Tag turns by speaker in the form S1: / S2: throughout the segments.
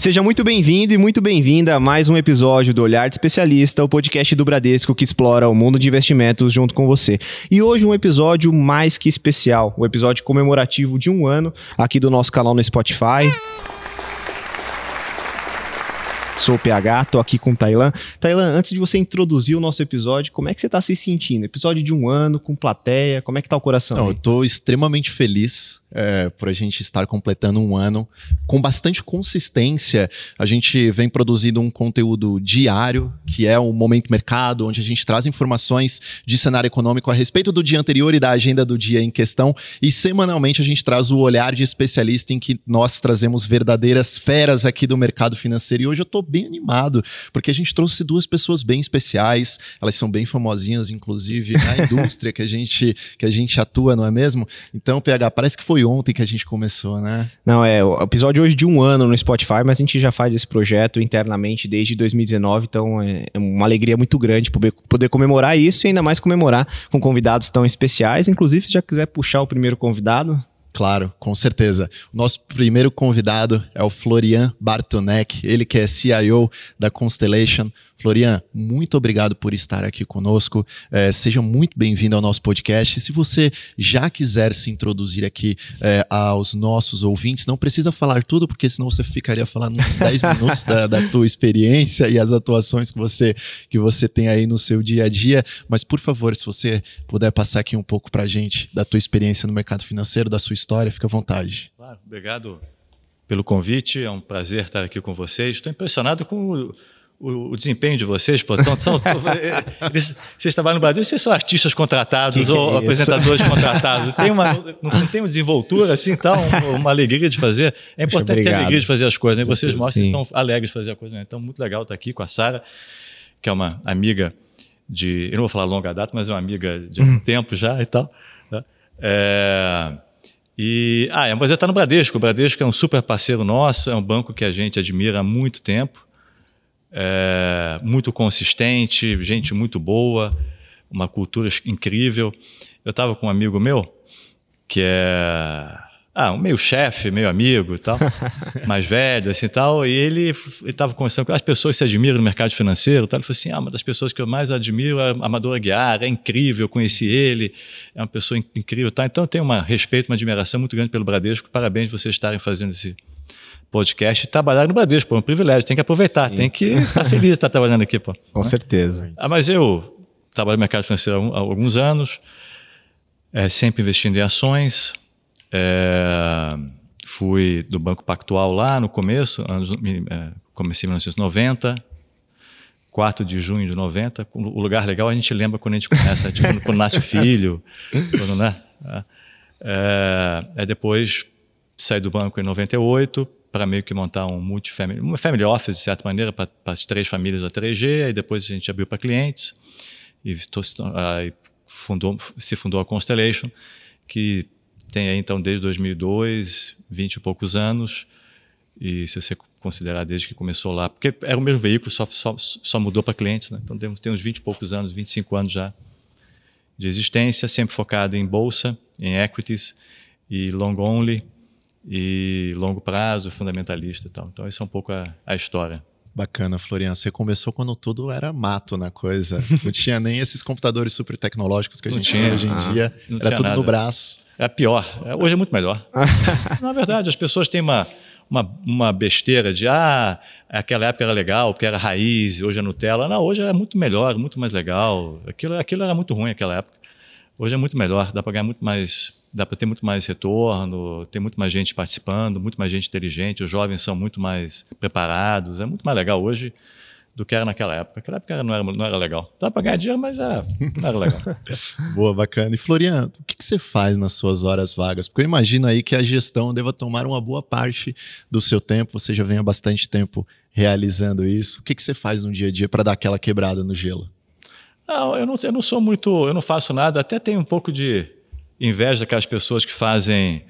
S1: Seja muito bem-vindo e muito bem-vinda a mais um episódio do Olhar de Especialista, o podcast do Bradesco que explora o mundo de investimentos junto com você. E hoje um episódio mais que especial, o um episódio comemorativo de um ano aqui do nosso canal no Spotify. Sou o PH, tô aqui com o Tailan. Tailan, antes de você introduzir o nosso episódio, como é que você está se sentindo? Episódio de um ano, com plateia, como é que tá o coração?
S2: Não, eu tô extremamente feliz é, por a gente estar completando um ano com bastante consistência. A gente vem produzindo um conteúdo diário, que é o Momento Mercado, onde a gente traz informações de cenário econômico a respeito do dia anterior e da agenda do dia em questão. E semanalmente a gente traz o olhar de especialista em que nós trazemos verdadeiras feras aqui do mercado financeiro. E hoje eu estou bem animado, porque a gente trouxe duas pessoas bem especiais. Elas são bem famosinhas, inclusive, na indústria que a gente, que a gente atua, não é mesmo? Então, PH, parece que foi foi ontem que a gente começou, né?
S1: Não, é o episódio hoje de um ano no Spotify, mas a gente já faz esse projeto internamente desde 2019, então é, é uma alegria muito grande poder, poder comemorar isso e ainda mais comemorar com convidados tão especiais. Inclusive, se já quiser puxar o primeiro convidado,
S2: Claro, com certeza. O nosso primeiro convidado é o Florian Bartonek, ele que é CIO da Constellation. Florian, muito obrigado por estar aqui conosco. É, seja muito bem-vindo ao nosso podcast. Se você já quiser se introduzir aqui é, aos nossos ouvintes, não precisa falar tudo, porque senão você ficaria falando uns 10 minutos da, da tua experiência e as atuações que você, que você tem aí no seu dia a dia. Mas, por favor, se você puder passar aqui um pouco para a gente da tua experiência no mercado financeiro, da sua história, fica à vontade.
S3: Claro, obrigado pelo convite. É um prazer estar aqui com vocês. Estou impressionado com o o, desempenho de vocês, pô, então, são, eles, vocês trabalham no Brasil, vocês são artistas contratados que ou que é apresentadores contratados. Tem uma, não, não, tem uma desenvoltura assim, tal, uma, uma alegria de fazer. É importante ter alegria de fazer as coisas, né? Vocês mostram que estão alegres de fazer a coisa. Né? Então, muito legal estar aqui com a Sara, que é uma amiga de. Eu não vou falar longa data, mas é uma amiga de um tempo já e tal. Né? É, e, ah, mas está no Bradesco. O Bradesco é um super parceiro nosso, é um banco que a gente admira há muito tempo é, muito consistente, gente muito boa, uma cultura incrível. Eu estava com um amigo meu que é ah, um meio chefe, meio amigo e tal, mais velho, assim tal, e ele estava conversando com as pessoas que se admiram no mercado financeiro, tal. ele falou assim, ah, uma das pessoas que eu mais admiro é a Amador Aguiar, é incrível, eu conheci ele, é uma pessoa incrível, tá? então eu tenho um respeito, uma admiração muito grande pelo Bradesco, parabéns por vocês estarem fazendo esse, podcast e trabalhar no Bradesco, pô, é um privilégio, tem que aproveitar, Sim. tem que estar tá feliz de estar trabalhando aqui, pô.
S1: Com né? certeza.
S3: Ah, mas eu trabalho no mercado financeiro há alguns anos, é, sempre investindo em ações, é, fui do Banco Pactual lá no começo, anos, é, comecei em 1990, 4 de junho de 90, o lugar legal a gente lembra quando a gente começa, tipo, quando, quando nasce o filho, quando, né? É, é, depois saí do banco em 98, para meio que montar um multifamily, uma family office, de certa maneira, para as três famílias da 3G, aí depois a gente abriu para clientes e aí fundou, se fundou a Constellation, que tem aí então desde 2002, 20 e poucos anos, e se você considerar desde que começou lá, porque era o mesmo veículo, só, só, só mudou para clientes, né? então tem, tem uns 20 e poucos anos, 25 anos já de existência, sempre focado em bolsa, em equities e long only, e longo prazo, fundamentalista e tal. Então, essa é um pouco a, a história.
S2: Bacana, Florian. Você começou quando tudo era mato na coisa. Não tinha nem esses computadores super tecnológicos que a gente tinha. tem hoje em ah, dia. Era tudo nada. no braço.
S3: Era pior. É, hoje é muito melhor. na verdade, as pessoas têm uma, uma, uma besteira de ah, aquela época era legal, porque era raiz, hoje é Nutella. Não, hoje é muito melhor, muito mais legal. Aquilo, aquilo era muito ruim naquela época. Hoje é muito melhor, dá para ganhar muito mais dá para ter muito mais retorno, tem muito mais gente participando, muito mais gente inteligente, os jovens são muito mais preparados, é muito mais legal hoje do que era naquela época. Naquela época não era, não era legal. Dá para ganhar dinheiro, mas é, não era legal.
S2: Boa, bacana. E Florian, o que, que, você faz nas suas horas vagas? Porque eu imagino aí que a gestão deva tomar uma boa parte do seu tempo, você já vem há bastante tempo realizando isso. O que, que você faz no dia a dia para dar aquela quebrada no gelo?
S3: Não, eu não, eu não sou muito, eu não faço nada, até tenho um pouco de inveja daquelas pessoas que fazem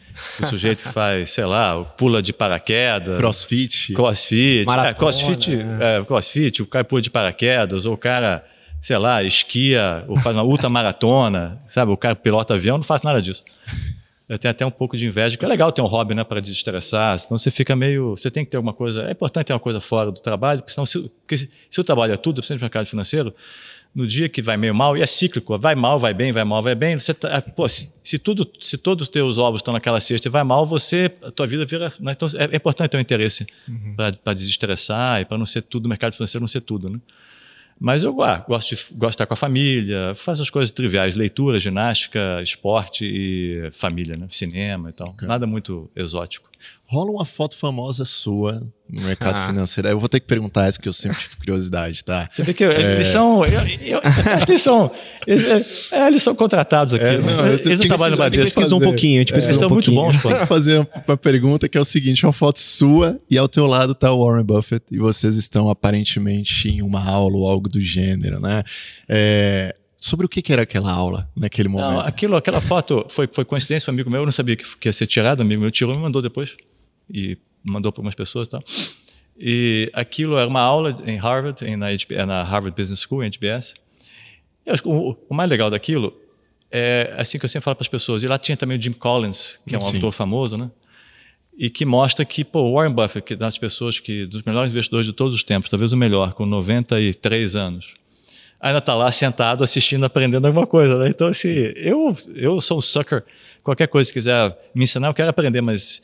S3: o sujeito que faz, sei lá, pula de paraquedas.
S2: Crossfit.
S3: Crossfit. Maratona, é, crossfit, é. É, crossfit, o cara pula de paraquedas, ou o cara, sei lá, esquia, ou faz uma ultramaratona, sabe? O cara pilota avião, não faz nada disso. eu tenho até um pouco de inveja, porque é legal ter um hobby, né, para desestressar, senão você fica meio, você tem que ter alguma coisa, é importante ter uma coisa fora do trabalho, porque senão se, porque se, se o trabalho é tudo, principalmente no mercado financeiro, no dia que vai meio mal, e é cíclico, vai mal, vai bem, vai mal, vai bem, você tá, ah, pô, se, se, tudo, se todos os teus ovos estão naquela cesta e vai mal, você, a tua vida vira, né, então é, é, importante ter um interesse uhum. para desestressar e para não ser tudo, o mercado financeiro não ser tudo, né? Mas eu ah, gosto, de, gosto de estar com a família, faço as coisas triviais, leitura, ginástica, esporte e família, né? cinema e tal. Okay. Nada muito exótico.
S2: Rola uma foto famosa sua no mercado ah. financeiro. Eu vou ter que perguntar essa que eu sempre tive curiosidade, tá?
S3: Você vê que é... eles são. Eu, eu, eles são. Eles, é, eles, são contratados aqui. É, não, eles não trabalham no Bradesco. A gente
S1: pesquisou um pouquinho. A gente pesquisou
S3: eles
S1: são
S3: muito bons, pô.
S2: Vou fazer uma pergunta que é o seguinte: uma foto sua e ao teu lado tá o Warren Buffett e vocês estão aparentemente em uma aula ou algo do gênero, né? É, Sobre o que, era aquela aula naquele momento? Não,
S3: aquilo, aquela foto foi, foi coincidência, foi um amigo meu, eu não sabia que, que ia ser tirado, um amigo meu tirou e me mandou depois. E mandou para umas pessoas e tal. E aquilo era uma aula em Harvard, em, na, na Harvard Business School, em HBS. E acho que o, o, mais legal daquilo é assim que eu sempre falo para as pessoas. E lá tinha também o Jim Collins, que é um Sim. autor famoso, né? E que mostra que, pô, Warren Buffett, que é das pessoas que, dos melhores investidores de todos os tempos, talvez o melhor, com 93 anos, ainda está lá sentado, assistindo, aprendendo alguma coisa, né? Então, assim, eu, eu sou um sucker. Qualquer coisa que quiser me ensinar, eu quero aprender, mas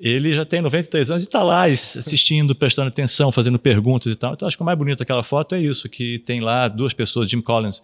S3: ele já tem 93 anos e está lá assistindo, prestando atenção, fazendo perguntas e tal. Então, acho que o mais bonito daquela foto é isso, que tem lá duas pessoas, Jim Collins,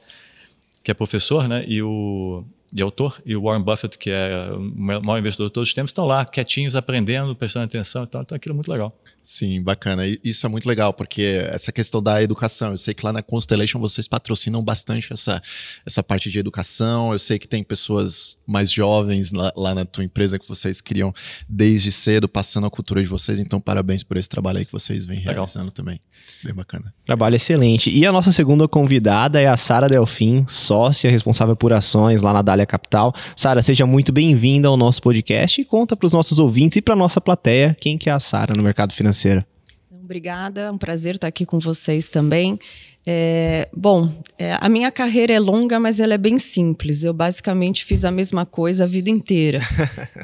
S3: que é professor, né, e o e autor, e o Warren Buffett, que é o maior investidor de todos os tempos, estão lá quietinhos, aprendendo, prestando atenção e tal. Então, aquilo é muito legal.
S2: Sim, bacana. Isso é muito legal, porque essa questão da educação, eu sei que lá na Constellation vocês patrocinam bastante essa, essa parte de educação. Eu sei que tem pessoas mais jovens lá, lá na tua empresa que vocês criam desde cedo, passando a cultura de vocês. Então, parabéns por esse trabalho aí que vocês vêm realizando legal. também. Bem bacana.
S1: Trabalho excelente. E a nossa segunda convidada é a Sara Delfim, sócia responsável por ações lá na Dália Capital. Sara, seja muito bem-vinda ao nosso podcast e conta para os nossos ouvintes e para nossa plateia quem que é a Sara no mercado financeiro financeira.
S4: Obrigada, é um prazer estar aqui com vocês também. É, bom, é, a minha carreira é longa, mas ela é bem simples. Eu basicamente fiz a mesma coisa a vida inteira.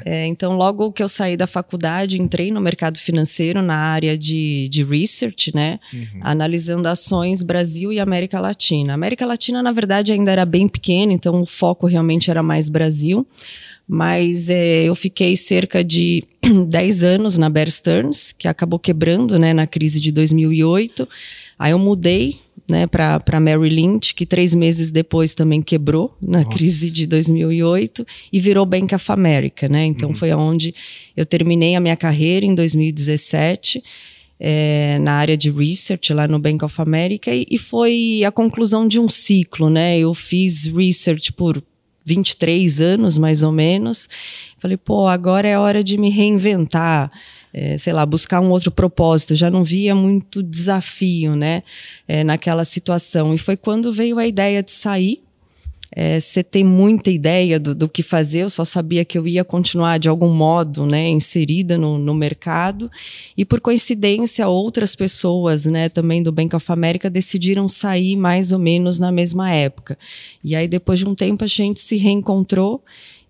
S4: É, então, logo que eu saí da faculdade, entrei no mercado financeiro na área de, de research, né? Uhum. Analisando ações Brasil e América Latina. A América Latina, na verdade, ainda era bem pequena, então o foco realmente era mais Brasil mas é, eu fiquei cerca de 10 anos na Bear Stearns, que acabou quebrando né, na crise de 2008. Aí eu mudei né, para Mary Lynch, que três meses depois também quebrou na Nossa. crise de 2008 e virou Bank of America. Né? Então uhum. foi onde eu terminei a minha carreira em 2017. É, na área de research lá no Bank of America e, e, foi a conclusão de um ciclo, né? Eu fiz research por 23 anos, mais ou menos. Falei, pô, agora é hora de me reinventar, é, sei lá, buscar um outro propósito. Já não via muito desafio, né, é, naquela situação. E foi quando veio a ideia de sair é, você tem muita ideia do, do, que fazer, eu só sabia que eu ia continuar de algum modo né, inserida no, no mercado. E por coincidência, outras pessoas né, também do Bank of America decidiram sair mais ou menos na mesma época. E aí, depois de um tempo, a gente se reencontrou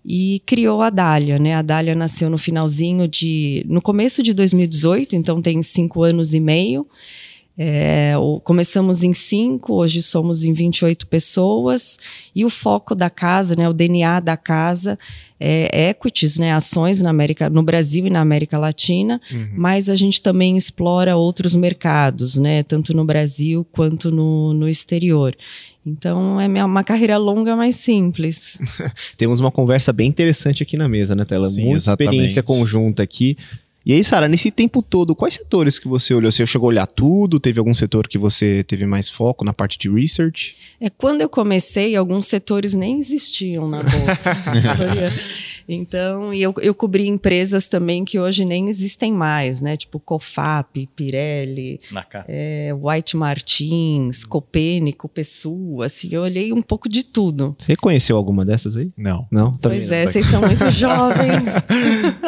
S4: e criou a Dália, né? A Dália nasceu no finalzinho de, no começo de 2018, então tem cinco anos e meio. É, começamos em cinco, hoje somos em 28 pessoas, e o foco da casa, né, o DNA da casa é equities, né, ações na América, no Brasil e na América Latina, uhum. mas a gente também explora outros mercados, né, tanto no Brasil quanto no, no exterior. Então é uma carreira longa, mas simples.
S1: Temos uma conversa bem interessante aqui na mesa, né, Tela? Sim, Muita exatamente. experiência conjunta aqui. E aí, Sara, nesse tempo todo, quais setores que você olhou? Você chegou a olhar tudo? Teve algum setor que você teve mais foco na parte de research?
S4: É, quando eu comecei, alguns setores nem existiam na bolsa. Então, e eu, eu cobri empresas também que hoje nem existem mais, né? Tipo Cofap, Pirelli, é, White Martins, Copênico, Pessoa, assim, eu olhei um pouco de tudo.
S1: Você conheceu alguma dessas aí?
S2: Não.
S1: Não?
S4: Também pois é, vocês são muito jovens.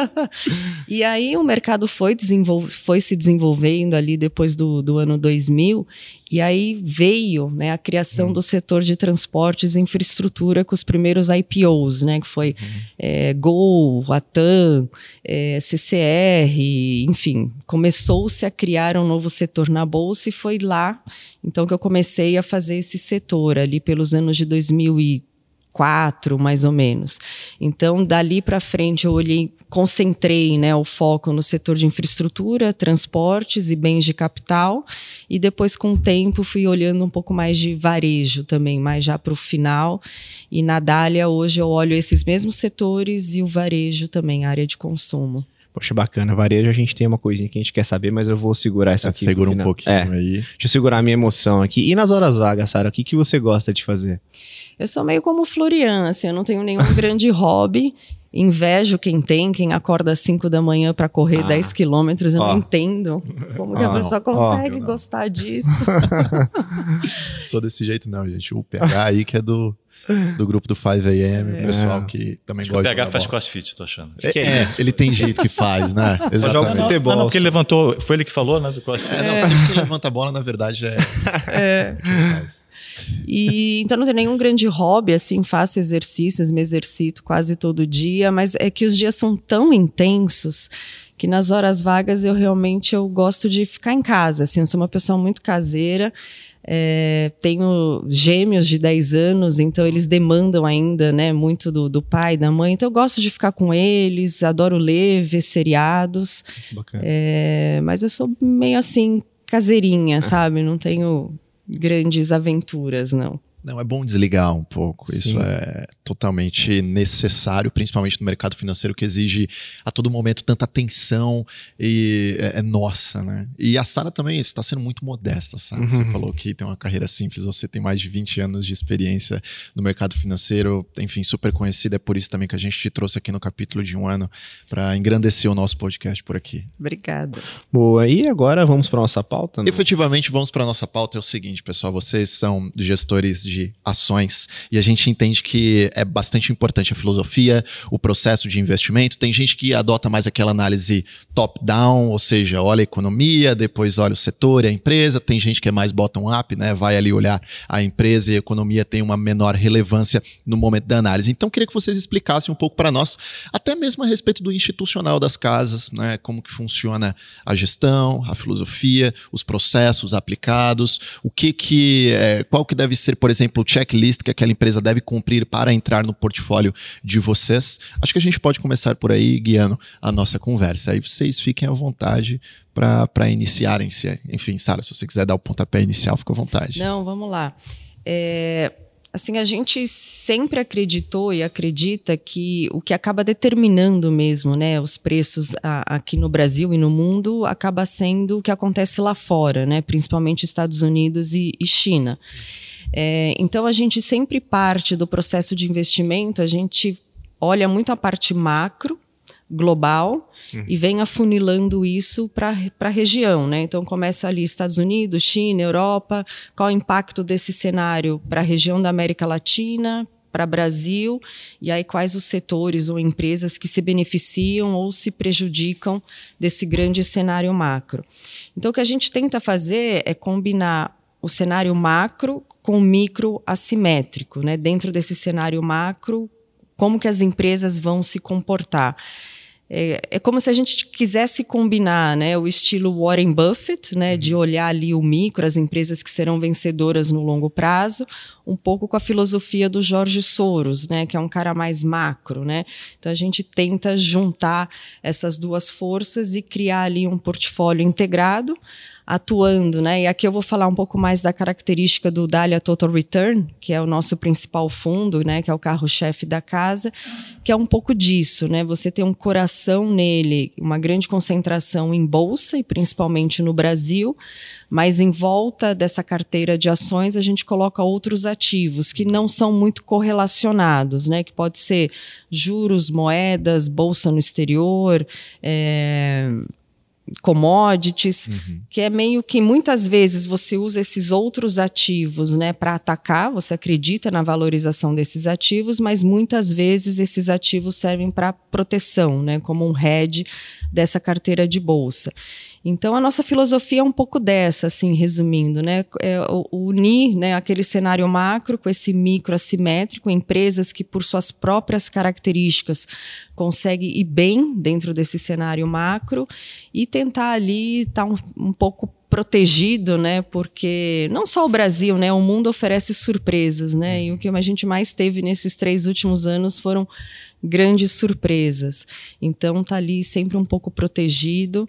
S4: e aí o mercado foi, desenvol foi se desenvolvendo ali depois do, do ano 2000 E aí veio né, a criação hum. do setor de transportes e infraestrutura com os primeiros IPOs, né, que foi uhum. é, Gol, Latam, é, CCR, enfim, começou-se a criar um novo setor na bolsa e foi lá então que eu comecei a fazer esse setor ali pelos anos de 2013 quatro, mais ou menos. Então, dali para frente, eu olhei, concentrei né, o foco no setor de infraestrutura, transportes e bens de capital, e depois, com o tempo, fui olhando um pouco mais de varejo também, mais já para o final. E na Dália, hoje, eu olho esses mesmos setores e o varejo também, área de consumo.
S1: Poxa, bacana. Varejo, a gente tem uma coisinha que a gente quer saber, mas eu vou segurar isso é, aqui.
S2: Segura um pouquinho é. aí.
S1: Deixa eu segurar a minha emoção aqui. E nas horas vagas, Sara, o que, que você gosta de fazer?
S4: Eu sou meio como Florian, assim, eu não tenho nenhum grande hobby. Invejo quem tem, quem acorda às 5 da manhã para correr ah. 10 quilômetros. Eu ó. não entendo como que a pessoa consegue ó. gostar disso.
S2: sou desse jeito, não, gente. O PH aí que é do, do grupo do 5am, é. o pessoal que também Acho gosta.
S3: O PH faz crossfit, tô achando.
S2: É, é ele tem jeito que faz, né?
S3: Exatamente. Joga futebol. Não, não, porque ele levantou, foi ele que falou, né, do crossfit.
S2: É, não, é. sempre que levanta a bola, na verdade, é. É.
S4: E então não tem nenhum grande hobby, assim, faço exercícios, me exercito quase todo dia, mas é que os dias são tão intensos que nas horas vagas eu realmente eu gosto de ficar em casa, assim, eu sou uma pessoa muito caseira, é, tenho gêmeos de 10 anos, então eles demandam ainda, né, muito do, do pai, da mãe. Então eu gosto de ficar com eles, adoro ler, ver seriados. É, mas eu sou meio assim, caseirinha, sabe? Não tenho grandes aventuras, não.
S2: Não, é bom desligar um pouco. Sim. Isso é totalmente necessário, principalmente no mercado financeiro que exige a todo momento tanta atenção e é, é nossa, né? E a Sara também está sendo muito modesta, sabe? Uhum. Você falou que tem uma carreira simples, você tem mais de 20 anos de experiência no mercado financeiro, enfim, super conhecida. É por isso também que a gente te trouxe aqui no capítulo de um ano para engrandecer o nosso podcast por aqui.
S4: Obrigada.
S1: Boa. E agora vamos para nossa pauta?
S2: Né? Efetivamente, vamos para nossa pauta. É o seguinte, pessoal, vocês são gestores de de ações e a gente entende que é bastante importante a filosofia, o processo de investimento. Tem gente que adota mais aquela análise top-down, ou seja, olha a economia, depois olha o setor e a empresa. Tem gente que é mais bottom-up, né? Vai ali olhar a empresa e a economia tem uma menor relevância no momento da análise. Então, queria que vocês explicassem um pouco para nós, até mesmo a respeito do institucional das casas, né? Como que funciona a gestão, a filosofia, os processos aplicados, o que que, é, qual que deve ser, por exemplo, exemplo, o checklist que aquela empresa deve cumprir para entrar no portfólio de vocês. Acho que a gente pode começar por aí, guiando a nossa conversa. Aí vocês fiquem à vontade para iniciarem-se. Enfim, Sara, se você quiser dar o pontapé inicial, fica à vontade.
S4: Não, vamos lá. É, assim, a gente sempre acreditou e acredita que o que acaba determinando mesmo, né, os preços a, aqui no Brasil e no mundo acaba sendo o que acontece lá fora, né, principalmente Estados Unidos e, e China. É, então a gente sempre parte do processo de investimento, a gente olha muito a parte macro, global, uhum. e vem afunilando isso para a região. Né? Então começa ali Estados Unidos, China, Europa, qual o impacto desse cenário para a região da América Latina, para Brasil, e aí quais os setores ou empresas que se beneficiam ou se prejudicam desse grande cenário macro. Então o que a gente tenta fazer é combinar o cenário macro com o micro assimétrico, né? Dentro desse cenário macro, como que as empresas vão se comportar? É, é, como se a gente quisesse combinar né, o estilo Warren Buffett, né, de uhum. olhar ali o micro, as empresas que serão vencedoras no longo prazo, um pouco com a filosofia do Jorge Soros, né, que é um cara mais macro. Né? Então a gente tenta juntar essas duas forças e criar ali um portfólio integrado atuando, né? E aqui eu vou falar um pouco mais da característica do Dália Total Return, que é o nosso principal fundo, né? Que é o carro-chefe da casa, que é um pouco disso, né? Você tem um coração nele, uma grande concentração em bolsa e principalmente no Brasil, mas em volta dessa carteira de ações a gente coloca outros ativos que não são muito correlacionados, né? Que pode ser juros, moedas, bolsa no exterior. É commodities, uhum. que é meio que muitas vezes você usa esses outros ativos, né, para atacar, você acredita na valorização desses ativos, mas muitas vezes esses ativos servem para proteção, né, como um hedge dessa carteira de bolsa. Então a nossa filosofia é um pouco dessa, assim, resumindo, né? É unir né, aquele cenário macro com esse micro assimétrico, empresas que, por suas próprias características, conseguem ir bem dentro desse cenário macro e tentar ali estar tá um, um pouco protegido, né? Porque não só o Brasil, né? O mundo oferece surpresas, né? E o que a gente mais teve nesses três últimos anos foram grandes surpresas. Então tá ali sempre um pouco protegido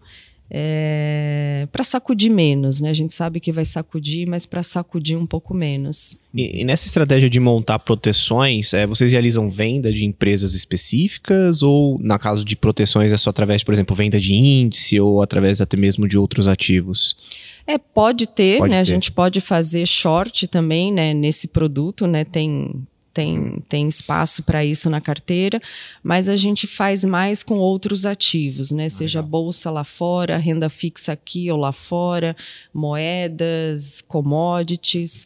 S4: é, para sacudir menos, né? A gente sabe que vai sacudir, mas para sacudir um pouco menos.
S1: E, e, nessa estratégia de montar proteções, é, vocês realizam venda de empresas específicas ou, na caso de proteções, é só através, por exemplo, venda de índice ou através até mesmo de outros ativos?
S4: É, pode ter, pode né? Ter. A gente pode fazer short também, né? Nesse produto, né? Tem tem, tem espaço para isso na carteira, mas a gente faz mais com outros ativos, né? Seja bolsa lá fora, renda fixa aqui ou lá fora, moedas, commodities.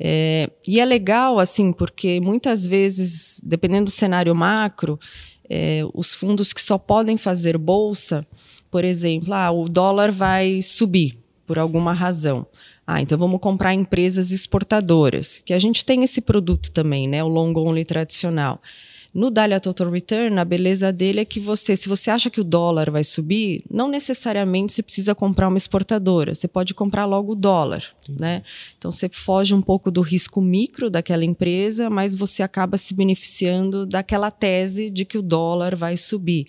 S4: É, e é legal, assim, porque muitas vezes, dependendo do cenário macro, é, os fundos que só podem fazer bolsa, por exemplo, ah, o dólar vai subir por alguma razão. Ah, então vamos comprar empresas exportadoras, que a gente tem esse produto também, né? O long only tradicional. No Dalia Total Return, a beleza dele é que você, se você acha que o dólar vai subir, não necessariamente você precisa comprar uma exportadora, você pode comprar logo o dólar, né? Então você foge um pouco do risco micro daquela empresa, mas você acaba se beneficiando daquela tese de que o dólar vai subir.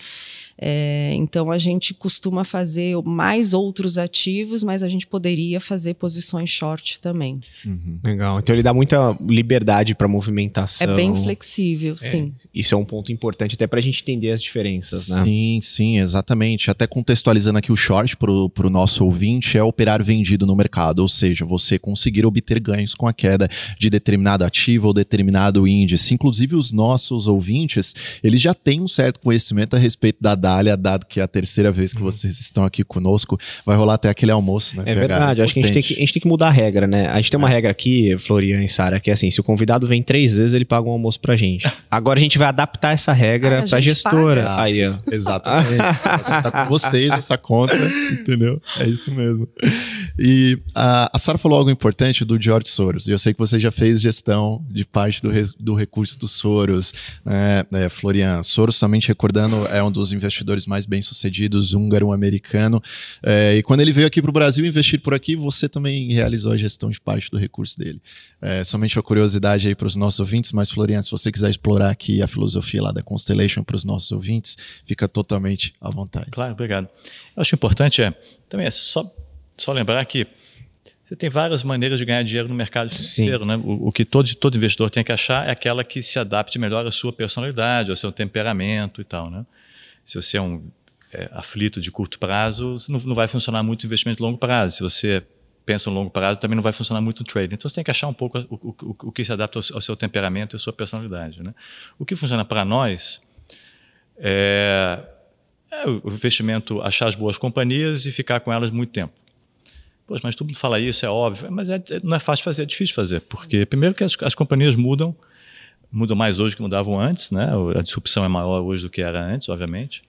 S4: É, então a gente costuma fazer mais outros ativos, mas a gente poderia fazer posições short também.
S1: Uhum. Legal. Então ele dá muita liberdade para movimentação.
S4: É bem flexível, é, sim.
S1: Isso é um ponto importante até para a gente entender as diferenças, né?
S2: Sim, sim, exatamente. Até contextualizando aqui o short para o nosso ouvinte é operar vendido no mercado, ou seja, você conseguir obter ganhos com a queda de determinado ativo ou determinado índice. Inclusive os nossos ouvintes, eles já têm um certo conhecimento a respeito da Dália, dado que é a terceira vez que uhum. vocês estão aqui conosco, vai rolar até aquele almoço, né?
S1: É verdade, acho que a gente, tem que a gente tem que mudar a regra, né? A gente tem uma é. regra aqui, Florian e Sara, que é assim, se o convidado vem três vezes, ele paga um almoço pra gente. Agora a gente vai adaptar essa regra ah, pra gestora.
S2: Paga. Aí, ó. Exatamente. tá com vocês essa conta, entendeu? É isso mesmo. E a, a Sara falou algo importante do George Soros, e eu sei que você já fez gestão de parte do, do recurso dos Soros, né, é, Florian. Soros, somente recordando, é um dos investidores investidores mais bem-sucedidos, húngaro, americano. É, e quando ele veio aqui para o Brasil investir por aqui, você também realizou a gestão de parte do recurso dele. É, somente uma curiosidade aí para os nossos ouvintes, mas Florian, se você quiser explorar aqui a filosofia lá da Constellation para os nossos ouvintes, fica totalmente à vontade.
S3: Claro, obrigado. Eu acho importante é também é só, só lembrar que você tem várias maneiras de ganhar dinheiro no mercado financeiro, Sim. né? O, o, que todo, todo investidor tem que achar é aquela que se adapte melhor à sua personalidade, ao seu temperamento e tal, né? Se você é um é, aflito de curto prazo, não, não vai funcionar muito o investimento de longo prazo. Se você pensa no longo prazo, também não vai funcionar muito o trading. Então você tem que achar um pouco o, o, o que se adapta ao, ao, seu temperamento e à sua personalidade. Né? O que funciona para nós é, é, o investimento, achar as boas companhias e ficar com elas muito tempo. Poxa, mas todo mundo fala isso, é óbvio, mas é, não é fácil fazer, é difícil fazer, porque primeiro que as, as companhias mudam, mudam mais hoje que mudavam antes, né? A disrupção é maior hoje do que era antes, obviamente,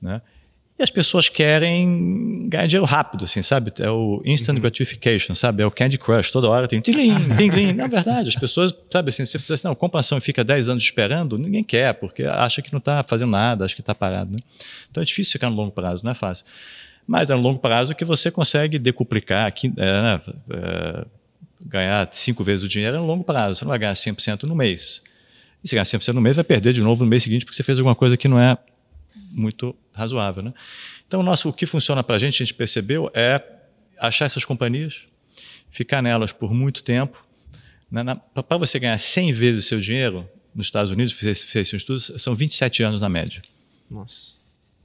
S3: né? E as pessoas querem ganhar dinheiro rápido, assim, sabe? É o instant uhum. gratification, sabe? É o Candy Crush, toda hora tem tilim, tilim. Na verdade, as pessoas, sabe assim, você precisa assim, não, compra ação e fica 10 anos esperando, ninguém quer, porque acha que não está fazendo nada, acha que está parado, né? Então é difícil ficar no longo prazo, não é fácil. Mas é no longo prazo que você consegue decuplicar, é, né? é, ganhar cinco vezes o dinheiro é no longo prazo, você não vai ganhar 100% no mês. E se ganhar 100% no mês, vai perder de novo no mês seguinte porque você fez alguma coisa que não é muito razoável. Né? Então, o, nosso, o que funciona para a gente, a gente percebeu, é achar essas companhias, ficar nelas por muito tempo. Né? Para você ganhar 100 vezes o seu dinheiro, nos Estados Unidos, fez, fez um estudo, são 27 anos na média.
S1: Nossa.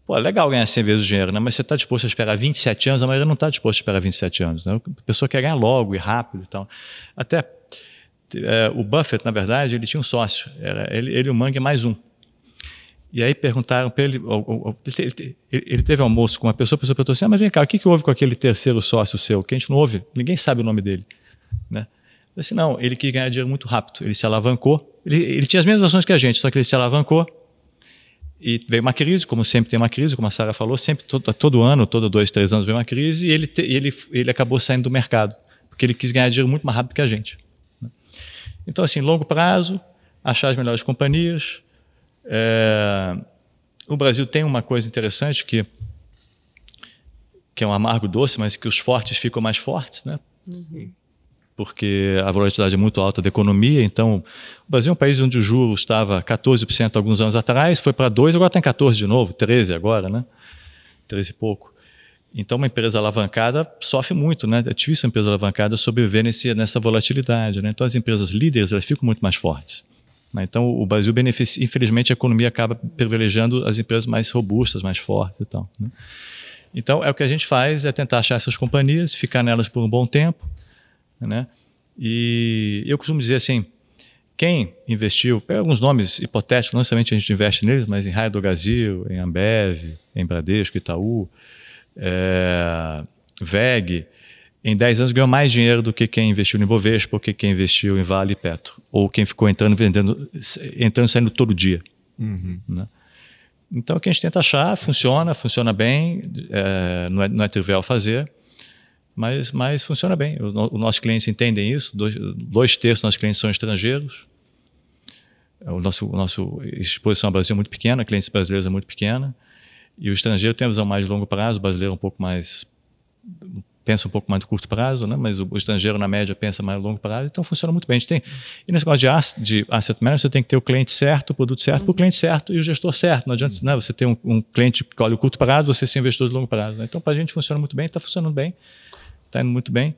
S3: Pô, é legal ganhar 100 vezes o dinheiro, né? mas você está disposto a esperar 27 anos, a maioria não está disposto a esperar 27 anos. Né? A pessoa quer ganhar logo e rápido e tal. Até é, o Buffett, na verdade, ele tinha um sócio. Era ele, ele o Mangue mais um. E aí perguntaram para ele, ele, teve almoço com uma pessoa, a pessoa perguntou assim, ah, mas vem cá, o que, que houve com aquele terceiro sócio seu? Que a gente não ouve, ninguém sabe o nome dele. Né? Assim, não, ele queria ganhar dinheiro muito rápido, ele se alavancou, ele, ele tinha as mesmas ações que a gente, só que ele se alavancou, E veio uma crise, como sempre tem uma crise, como a Sara falou, sempre, todo, todo, ano, todo dois, três anos vem uma crise, e ele, te, ele, ele acabou saindo do mercado, porque ele quis ganhar dinheiro muito mais rápido que a gente. Então, assim, longo prazo, achar as melhores companhias. É... O Brasil tem uma coisa interessante que, que é um amargo doce, mas que os fortes ficam mais fortes, né? Uhum porque a volatilidade é muito alta da economia. Então, o Brasil é um país onde o juro estava 14% alguns anos atrás, foi para 2%, agora está em 14% de novo, 13% agora, né? 13 e pouco. Então, uma empresa alavancada sofre muito, né? É difícil uma empresa alavancada sobreviver nesse, nessa volatilidade, né? Então, as empresas líderes elas ficam muito mais fortes. Né? Então, o Brasil beneficia, infelizmente, a economia acaba privilegiando as empresas mais robustas, mais fortes e tal. Né? Então, é o que a gente faz, é tentar achar essas companhias, ficar nelas por um bom tempo, né? E eu costumo dizer assim, quem investiu, pega alguns nomes hipotéticos, não necessariamente a gente investe neles, mas em Raio do Brasil, em Ambev, em Bradesco, Itaú, é, VEG, em 10 anos ganhou mais dinheiro do que quem investiu no Ibovespa, ou que quem investiu em Vale e Petro, ou quem ficou entrando vendendo, entrando e saindo todo dia. Uhum. Né? Então, o que a gente tenta achar funciona, funciona bem, é, não, é, não é trivial fazer, mas, mas funciona bem. Os nossos clientes entendem isso. Dois, dois terços dos nossos clientes são estrangeiros. O nosso, o nosso exposição ao Brasil é muito pequena, clientes brasileiros é muito pequena. E o estrangeiro tem a visão mais de longo prazo, o brasileiro é um pouco mais pensa um pouco mais de curto prazo, né? mas o, estrangeiro, na média, pensa mais longo prazo, então funciona muito bem. A gente tem, e nesse negócio de, asset, de asset management, você tem que ter o cliente certo, o produto certo, uhum. o cliente certo e o gestor certo. Não adianta né, você ter um, um cliente que olha o curto prazo, você ser investidor de longo prazo. Né? Então, para a gente funciona muito bem, está funcionando bem está indo muito bem,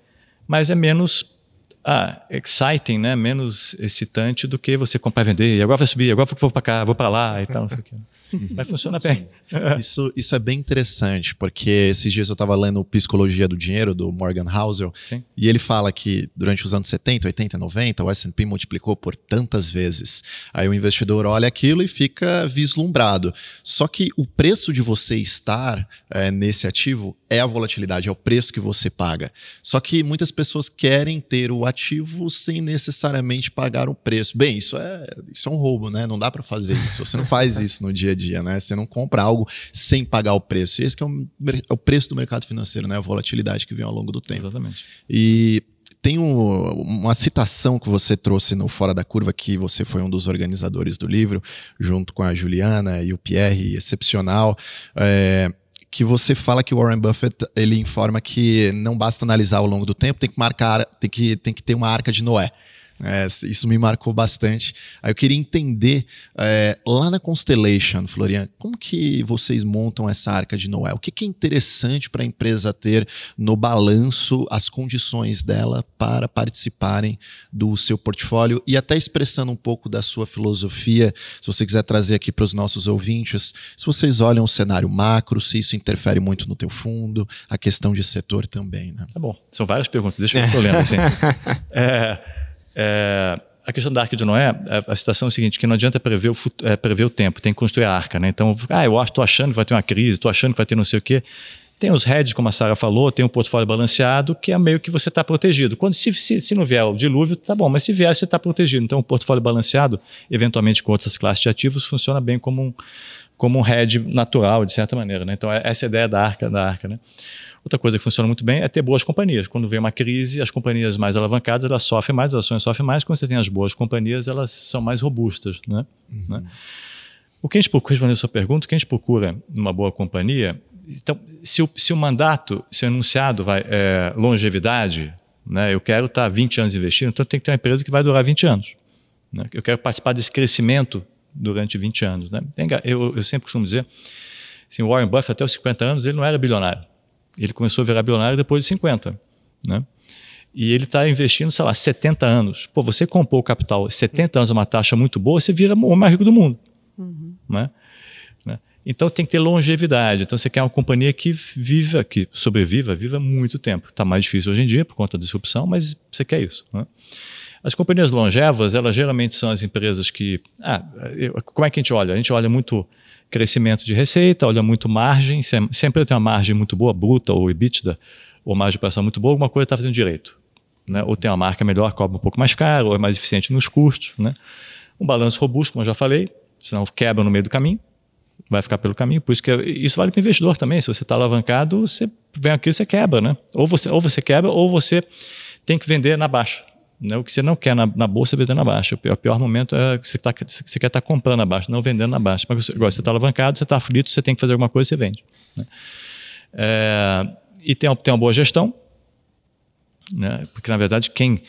S3: mas é menos ah, exciting, né? menos excitante do que você comprar e vender. E agora vai subir, agora vou para cá, vou para lá e tal. Não sei o que. Mas funciona bem.
S2: isso, isso é bem interessante, porque esses dias eu estava lendo Psicologia do Dinheiro, do Morgan Housel, Sim. e ele fala que durante os anos 70, 80, 90, o S&P multiplicou por tantas vezes. Aí o investidor olha aquilo e fica vislumbrado. Só que o preço de você estar é, nesse ativo é a volatilidade, é o preço que você paga. Só que muitas pessoas querem ter o ativo sem necessariamente pagar um preço. Bem, isso é, isso é um roubo, né? Não dá para fazer isso. Você não faz isso no dia a dia dia, né? Você não compra algo sem pagar o preço. E esse é o, é o preço do mercado financeiro, né? A volatilidade que vem ao longo do tempo.
S3: Exatamente.
S2: E tem um, uma citação que você trouxe no Fora da Curva, que você foi um dos organizadores do livro, junto com a Juliana e o Pierre, excepcional. É, que você fala que o Warren Buffett ele informa que não basta analisar ao longo do tempo, tem que marcar, tem que, tem que ter uma arca de Noé. É, isso me marcou bastante. Aí eu queria entender, é, lá na Constellation, Florian, como que vocês montam essa arca de Noé? O que, que é interessante para a empresa ter no balanço as condições dela para participarem do seu portfólio e até expressando um pouco da sua filosofia, se você quiser trazer aqui para os nossos ouvintes, se vocês olham o cenário macro, se isso interfere muito no teu fundo, a questão de setor também, né?
S3: Tá bom, são várias perguntas, deixa eu ver se eu lembro. Assim. é... É, a questão da Arca de Noé, a, a situação é a seguinte, que não adianta prever o, é, prever o tempo, tem que construir a arca. Né? Então, ah, eu estou achando que vai ter uma crise, estou achando que vai ter não sei o quê. Tem os hedges, como a Sara falou, tem um portfólio balanceado, que é meio que você está protegido. Quando se, se, se, não vier o dilúvio, tá bom, mas se vier, você está protegido. Então, o portfólio balanceado, eventualmente com outras classes de ativos, funciona bem como um, como um hedge natural, de certa maneira. Né? Então, é, essa é a ideia da arca. Da arca né? Outra coisa que funciona muito bem é ter boas companhias. Quando vem uma crise, as companhias mais alavancadas elas sofrem mais, as ações sofrem mais. Quando você tem as boas companhias, elas são mais robustas. Né? Uhum. né? O que a gente procura, respondendo a sua pergunta, o que a gente procura numa boa companhia, então, se o, se o mandato, se o enunciado vai é, longevidade, né, eu quero estar 20 anos investindo, então tem que ter uma empresa que vai durar 20 anos. Né? Eu quero participar desse crescimento durante 20 anos. Né? Eu, eu sempre costumo dizer, assim, Warren Buffett até os 50 anos ele não era bilionário. Ele começou a virar bilionário depois de 50, né? E ele está investindo, sei lá, 70 anos. Pô, você comprou o capital 70 anos, uma taxa muito boa, você vira o mais rico do mundo. Uhum. Né? né? Então tem que ter longevidade. Então você quer uma companhia que viva, que sobreviva, viva muito tempo. Está mais difícil hoje em dia por conta da disrupção, mas você quer isso. Né? As companhias longevas, elas geralmente são as empresas que. Ah, como é que a gente olha? A gente olha muito crescimento de receita, olha muito margem, sempre tem uma margem muito boa, bruta ou EBITDA, ou margem de operação muito boa, alguma coisa está fazendo direito. Né? Ou tem uma marca melhor, cobra um pouco mais caro, ou é mais eficiente nos custos. Né? Um balanço robusto, como eu já falei, senão quebra no meio do caminho. vai ficar pelo caminho. Por isso que isso vale para o investidor também. Se você está alavancado, você vem aqui você quebra, né? Ou você, ou você quebra, ou você tem que vender na baixa. Né? O que você não quer na, na bolsa é vender na baixa. O pior, pior momento é que você, tá, você quer estar tá comprando na baixa, não vendendo na baixa. Mas agora você está alavancado, você está aflito, você tem que fazer alguma coisa, você vende. Né? É, e tem, tem uma boa gestão, né? porque na verdade quem,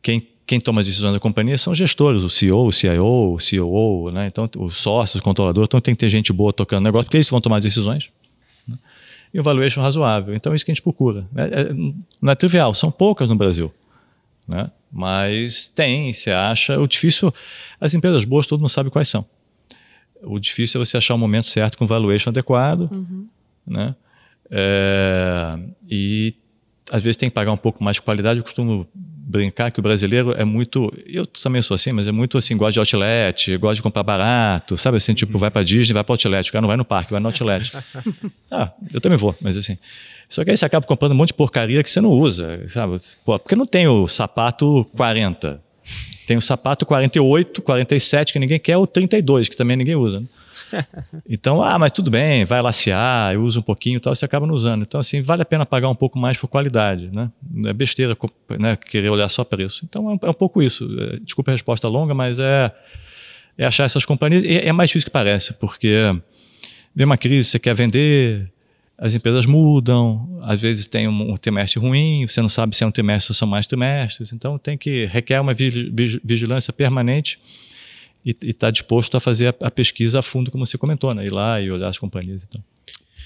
S3: quem quem toma as decisões da companhia são gestores, o CEO, o CIO, o COO, né? então os sócios, o controlador, então tem que ter gente boa tocando o negócio, porque eles vão tomar as decisões. Né? E o valuation razoável. Então é isso que a gente procura. É, é, não é trivial, são poucas no Brasil. Né? Mas tem, você acha. O difícil, as empresas boas todo mundo sabe quais são. O difícil é você achar o momento certo com o valuation adequado. Uhum. Né? É, e às vezes tem que pagar um pouco mais de qualidade. Eu costumo brincar que o brasileiro é muito. Eu também sou assim, mas é muito assim, gosta de outlet, gosta de comprar barato, sabe assim, tipo, vai para Disney, vai para outlet. O cara não vai no parque, vai no outlet. ah, eu também vou, mas assim. Só que aí você acaba comprando um monte de porcaria que você não usa, sabe? Pô, porque não tem o sapato 40. Tem o sapato 48, 47 que ninguém quer, ou 32 que também ninguém usa. Né? Então, ah, mas tudo bem, vai lacear, eu uso um pouquinho e tal, você acaba não usando. Então, assim, vale a pena pagar um pouco mais por qualidade, né? Não é besteira né, querer olhar só preço. Então, é um, é um pouco isso. É, desculpa a resposta longa, mas é, é achar essas companhias. é mais difícil que parece, porque vem uma crise, você quer vender, as empresas mudam, às vezes tem um, um, trimestre ruim, você não sabe se é um trimestre ou são mais trimestres, então tem que requer uma vigilância permanente e estar tá disposto a fazer a, a, pesquisa a fundo, como você comentou, né? ir lá e olhar as companhias e tal.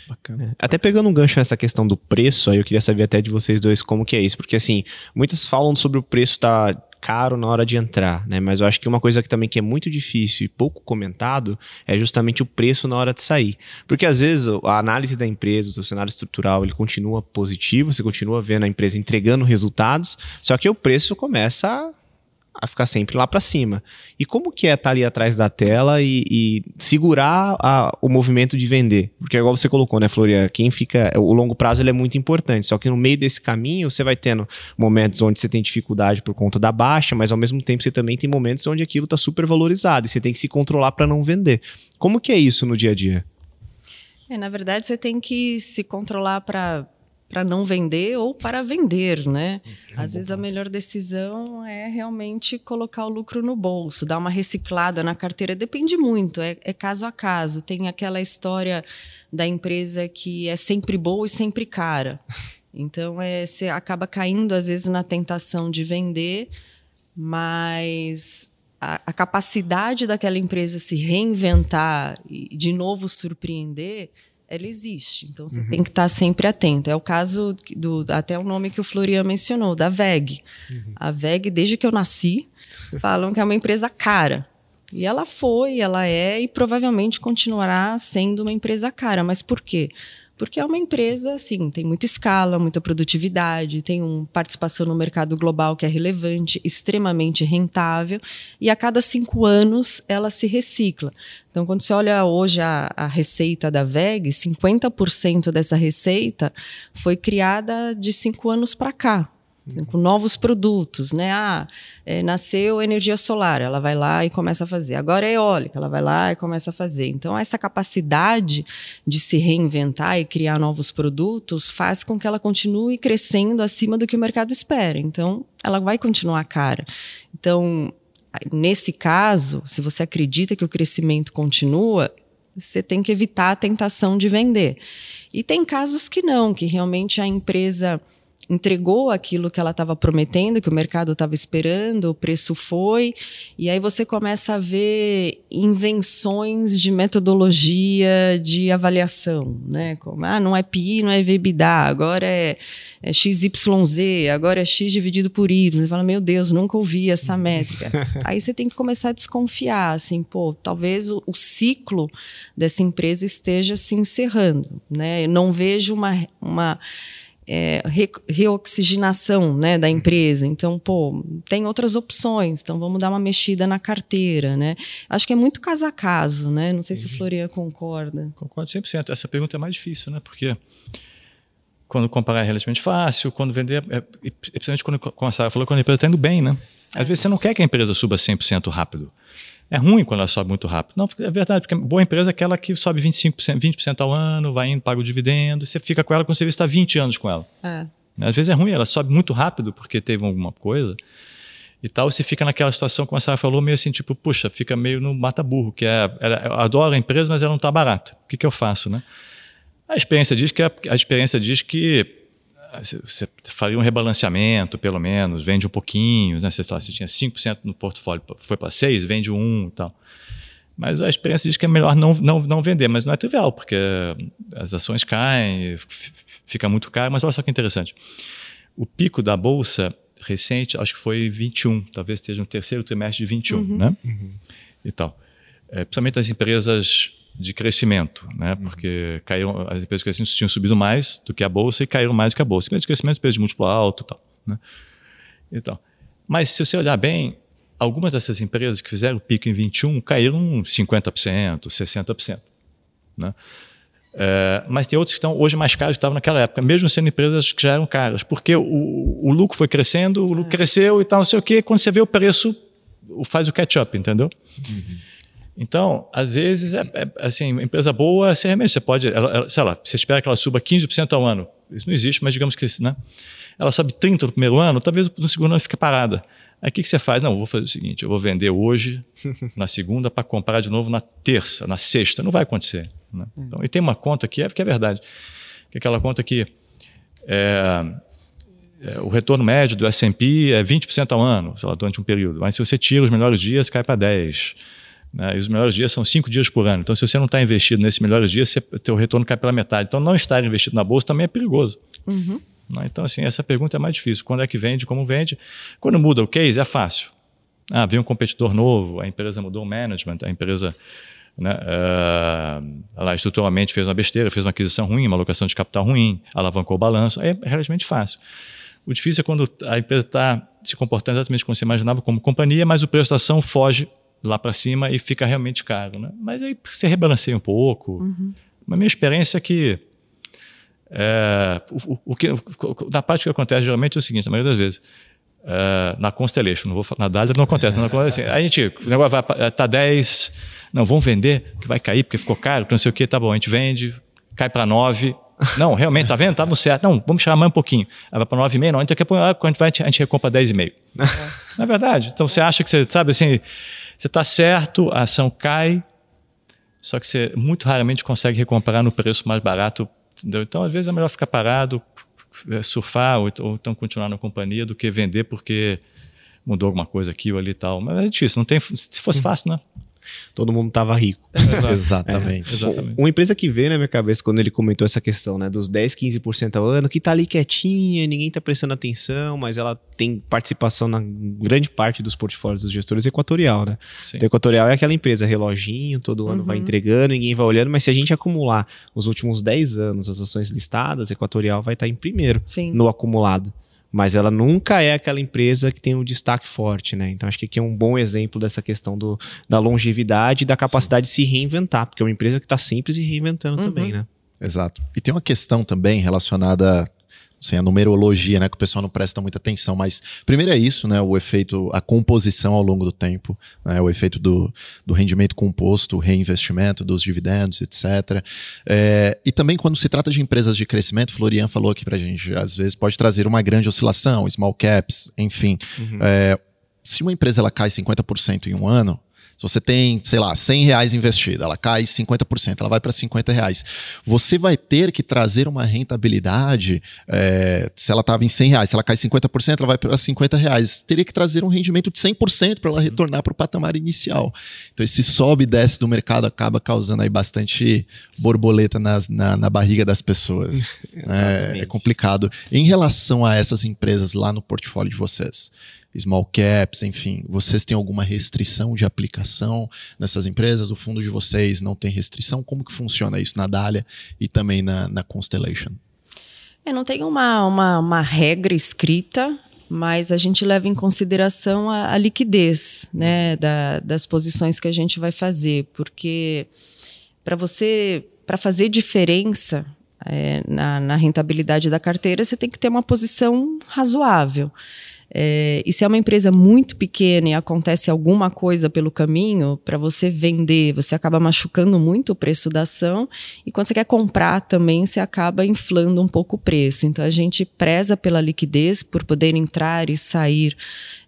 S1: Bacana. É, até pegando um gancho nessa questão do preço, aí eu queria saber até de vocês dois como que é isso, porque assim, muitos falam sobre o preço tá caro na hora de entrar, né? Mas eu acho que uma coisa que também que é muito difícil e pouco comentado é justamente o preço na hora de sair. Porque às vezes a análise da empresa, o seu cenário estrutural, ele continua positivo, você continua vendo a empresa entregando resultados, só que o preço começa a a ficar sempre lá para cima. E como que é estar tá ali atrás da tela e, e segurar a, o movimento de vender? Porque igual você colocou, né, Florian, quem fica, o longo prazo ele é muito importante, só que no meio desse caminho você vai tendo momentos onde você tem dificuldade por conta da baixa, mas ao mesmo tempo você também tem momentos onde aquilo está super valorizado e você tem que se controlar para não vender. Como que é isso no dia a dia?
S4: É, na verdade, você tem que se controlar para para não vender ou para vender, né? É Às vezes ponto. a melhor decisão é realmente colocar o lucro no bolso, dar uma reciclada na carteira. Depende muito, é, é caso a caso. Tem aquela história da empresa que é sempre boa e sempre cara. Então é, você acaba caindo às vezes na tentação de vender, mas a, a capacidade daquela empresa se reinventar e de novo surpreender ela existe. Então você uhum. tem que estar sempre atento. É o caso do até o nome que o Florian mencionou, da VEG. Uhum. A VEG, desde que eu nasci, falam que é uma empresa cara. E ela foi, ela é e provavelmente continuará sendo uma empresa cara. Mas por quê? Porque é uma empresa, assim, tem muita escala, muita produtividade, tem uma participação no mercado global que é relevante, extremamente rentável, e a cada cinco anos ela se recicla. Então, quando você olha hoje a, a receita da VEG, 50% dessa receita foi criada de cinco anos para cá com novos produtos, né? Ah, é, nasceu energia solar, ela vai lá e começa a fazer. Agora é eólica, ela vai lá e começa a fazer. Então, essa capacidade de se reinventar e criar novos produtos faz com que ela continue crescendo acima do que o mercado espera. Então, ela vai continuar cara. Então, nesse caso, se você acredita que o crescimento continua, você tem que evitar a tentação de vender. E tem casos que não, que realmente a empresa entregou aquilo que ela estava prometendo, que o mercado estava esperando, o preço foi, e aí você começa a ver invenções de metodologia de avaliação, né? Como, ah, não é PI, não é VBDA, agora é, é XYZ, agora é X dividido por Y. Você fala, meu Deus, nunca ouvi essa métrica. aí você tem que começar a desconfiar, assim, pô, talvez o, o ciclo dessa empresa esteja se encerrando, né? Eu não vejo uma, uma é, re, reoxigenação né, da empresa. Então, pô, tem outras opções, então vamos dar uma mexida na carteira, né? Acho que é muito caso a caso, né? Não sei se o Florian concorda.
S3: Concordo 100%. Essa pergunta é mais difícil, né? Porque quando comprar é relativamente fácil, quando vender, é, principalmente quando, como a Sara falou, quando a empresa está indo bem, né? Às vezes você não quer que a empresa suba 100% rápido. É ruim quando ela sobe muito rápido. Não, é verdade, porque boa empresa é aquela que sobe 25%, 20% ao ano, vai indo, paga o dividendo, você fica com ela quando você está 20 anos com ela. É. Às vezes é ruim, ela sobe muito rápido porque teve alguma coisa e tal, você fica naquela situação, como a Sara falou, meio assim, tipo, puxa, fica meio no mata-burro, que é, eu adoro a empresa, mas ela não está barata. O que, que eu faço, né? A experiência diz que a, a experiência diz que você faria um rebalanceamento, pelo menos, vende um pouquinho, né? Você, lá, você tinha 5% no portfólio, foi para 6%, vende 1% e tal. Mas a experiência diz que é melhor não, não, não vender, mas não é trivial, porque as ações caem, fica muito caro, mas olha só que interessante. O pico da bolsa recente, acho que foi 21, talvez esteja no terceiro trimestre de 21, uhum. né? Uhum. E tal. É, principalmente as empresas de crescimento, né? Uhum. Porque caíram, as empresas de crescimento tinham subido mais do que a bolsa e caíram mais do que a bolsa. Empresas de crescimento, empresas de múltiplo alto, tal, né? Então, mas se você olhar bem, algumas dessas empresas que fizeram o pico em 21 caíram 50%, 60%, né? É, mas tem outros que estão hoje mais caros que estavam naquela época, mesmo sendo empresas que já eram caras, porque o, o lucro foi crescendo, o lucro é. cresceu e tal, não sei o quê, quando você vê o preço, faz o catch-up, entendeu? Uhum. Então, às vezes, é, é, assim, empresa boa, você realmente você pode, ela, ela, sei lá, você espera que ela suba 15% ao ano. Isso não existe, mas digamos que né? ela sobe 30% no primeiro ano, talvez no segundo ano fique parada. Aí o que, que você faz? Não, vou fazer o seguinte: eu vou vender hoje, na segunda, para comprar de novo na terça, na sexta. Não vai acontecer. Né? Então, e tem uma conta que é, que é verdade, que é aquela conta que é, é, o retorno médio do S&P é 20% ao ano, sei lá, durante um período. Mas se você tira os melhores dias, cai para 10%. Né? E os melhores dias são cinco dias por ano. Então, se você não está investido nesses melhores dias, o teu retorno cai pela metade. Então, não estar investido na bolsa também é perigoso. Uhum. Né? Então, assim, essa pergunta é mais difícil. Quando é que vende, como vende? Quando muda o case, é fácil. Ah, veio um competidor novo, a empresa mudou o management, a empresa né, uh, ela estruturalmente fez uma besteira, fez uma aquisição ruim, uma alocação de capital ruim, alavancou o balanço, aí é relativamente fácil. O difícil é quando a empresa está se comportando exatamente como você imaginava como companhia, mas o preço da ação foge lá para cima e fica realmente caro. Né? Mas aí você rebalanceia um pouco. Uhum. Mas minha experiência é que, é, o, o, que da parte que acontece geralmente é o seguinte, a maioria das vezes, é, na Constellation, não vou falar, na Dália não acontece, não acontece assim, a gente, o negócio vai tá 10, não, vamos vender, que vai cair porque ficou caro, não sei o que, tá bom, a gente vende, cai para 9, não, realmente, tá vendo? Tava certo. Não, vamos chamar mais um pouquinho. Aí vai para 9,5, não, então daqui a pouco, quando a gente vai, a gente recompra 10,5. Não é verdade. Então você acha que você, sabe assim, você está certo, a ação cai, só que você muito raramente consegue recomprar no preço mais barato. Entendeu? Então, às vezes, é melhor ficar parado, é, surfar ou, ou então continuar na companhia do que vender porque mudou alguma coisa aqui ou ali e tal. Mas é difícil, não tem, se fosse fácil, né?
S1: Todo mundo estava rico.
S2: Exatamente. É,
S1: exatamente. Uma empresa que veio na minha cabeça quando ele comentou essa questão, né, dos 10, 15% ao ano, que está ali quietinha, ninguém está prestando atenção, mas ela tem participação na grande parte dos portfólios dos gestores equatorial, né? Sim. Então, equatorial é aquela empresa reloginho, todo ano uhum. vai entregando, ninguém vai olhando, mas se a gente acumular os últimos 10 anos as ações listadas, equatorial vai estar tá em primeiro Sim. no acumulado mas ela nunca é aquela empresa que tem um destaque forte, né? Então acho que aqui é um bom exemplo dessa questão do, da longevidade e da capacidade Sim. de se reinventar, porque é uma empresa que está sempre se reinventando uhum. também, né?
S2: Exato. E tem uma questão também relacionada assim, a numerologia, né, que o pessoal não presta muita atenção, mas primeiro é isso, né, o efeito, a composição ao longo do tempo, né, o efeito do, do rendimento composto, o reinvestimento dos dividendos, etc. É, e também quando se trata de empresas de crescimento, Florian falou aqui pra gente, às vezes pode trazer uma grande oscilação, small caps, enfim. Uhum. É, se uma empresa ela cai 50% em um ano, se você tem, sei lá, 100 reais investido, ela cai 50%, ela vai para 50 reais. Você vai ter que trazer uma rentabilidade, é, se ela estava em 100 reais, se ela cai 50%, ela vai para 50 reais. Teria que trazer um rendimento de 100% para ela retornar para o patamar inicial. Então, esse sobe e desce do mercado acaba causando aí bastante borboleta nas, na, na barriga das pessoas. é, é complicado. Em relação a essas empresas lá no portfólio de vocês, small caps, enfim, vocês têm alguma restrição de aplicação nessas empresas? O fundo de vocês não tem restrição? Como que funciona isso na Dália e também na, na Constellation?
S4: É, não tem uma, uma, uma, regra escrita, mas a gente leva em consideração a, a liquidez né, da, das posições que a gente vai fazer, porque para você, para fazer diferença é, na, na rentabilidade da carteira, você tem que ter uma posição razoável. É, e se é uma empresa muito pequena e acontece alguma coisa pelo caminho, para você vender, você acaba machucando muito o preço da ação. E quando você quer comprar também, você acaba inflando um pouco o preço. Então a gente preza pela liquidez, por poder entrar e sair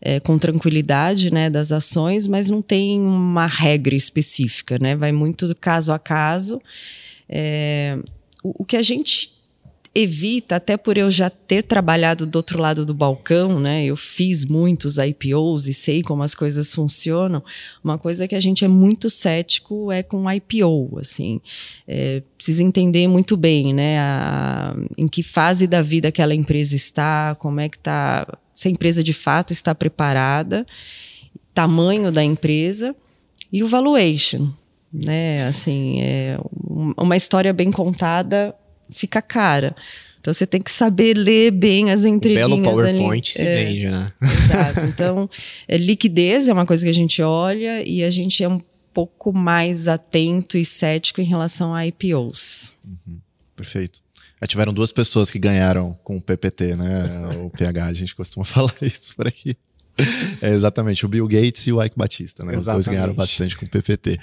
S4: é, com tranquilidade né, das ações, mas não tem uma regra específica, né? Vai muito caso a caso. É, o, o que a gente evita, até por eu já ter trabalhado do outro lado do balcão, né? Eu fiz muitos IPOs e sei como as coisas funcionam. Uma coisa que a gente é muito cético é com IPO, assim. É, precisa entender muito bem, né? A, em que fase da vida aquela empresa está, como é que está, se a empresa de fato está preparada, tamanho da empresa e o valuation, né? Assim, é uma história bem contada fica cara. Então você tem que saber ler bem as entrelinhas.
S1: O belo PowerPoint
S4: ali.
S1: se é, vende, né?
S4: Exato. Então, é, liquidez é uma coisa que a gente olha e a gente é um pouco mais atento e cético em relação a IPOs.
S2: Uhum. Perfeito. Já tiveram duas pessoas que ganharam com o PPT, né? O PH, a gente costuma falar isso por aqui. É exatamente, o Bill Gates e o Ike Batista, né? Os dois ganharam bastante com o PPT.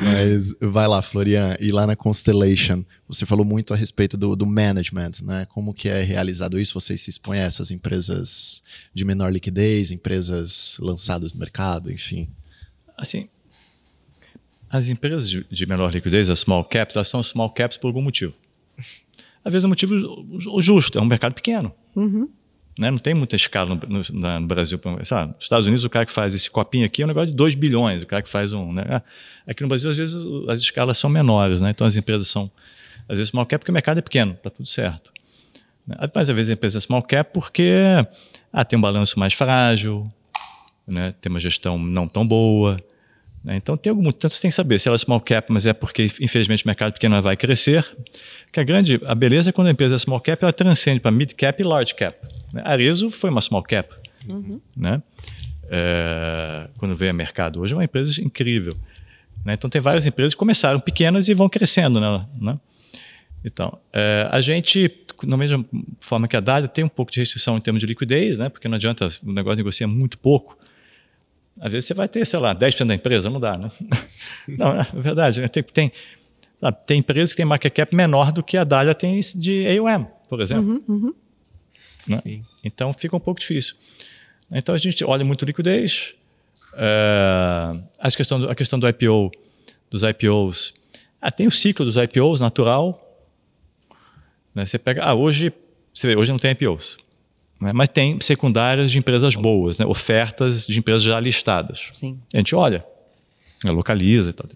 S2: Mas vai lá, Florian, e lá na Constellation, você falou muito a respeito do, do management, né? Como que é realizado isso? Vocês se expõem a essas empresas de menor liquidez, empresas lançadas no mercado, enfim?
S3: Assim, as empresas de, de menor liquidez, as small caps, elas são small caps por algum motivo. Às vezes é um motivo justo, é um mercado pequeno.
S4: Uhum.
S3: Né? Não tem muita escala no, no, no Brasil. Sabe? Nos Estados Unidos, o cara que faz esse copinho aqui é um negócio de 2 bilhões. O cara que faz um. Né? Ah, aqui no Brasil, às vezes, as escalas são menores. Né? Então, as empresas são, às vezes, small cap porque o mercado é pequeno, está tudo certo. Né? Mas, às vezes, a empresa é small cap porque ah, tem um balanço mais frágil, né? tem uma gestão não tão boa. Né? Então, tem algum, tanto você tem que saber se ela é small cap, mas é porque, infelizmente, o mercado pequeno vai crescer. Que a grande, a beleza é quando a empresa é small cap, ela transcende para mid cap e large cap. Né? Arezo foi uma small cap. Uhum. Né? É, quando veio a mercado. Hoje é uma empresa incrível. Né? Então, tem várias empresas que começaram pequenas e vão crescendo. Né? Então, é, a gente, da mesma forma que a Dália, tem um pouco de restrição em termos de liquidez, né? porque não adianta, o negócio negocia muito pouco. Às vezes você vai ter, sei lá, 10% da empresa, não dá, né? não, é verdade. Né? Tem, tem, sabe, tem empresas que têm market cap menor do que a Dália tem de AUM, por exemplo.
S4: Uhum, uhum.
S3: Né? Então fica um pouco difícil. Então a gente olha muito liquidez, é, a, questão do, a questão do IPO, dos IPOs. Ah, tem o ciclo dos IPOs natural. Né? Você pega, ah, hoje, você vê, hoje não tem IPOs. Né? Mas tem secundárias de empresas boas, né? ofertas de empresas já listadas.
S4: Sim.
S3: A gente olha, né? localiza e tal.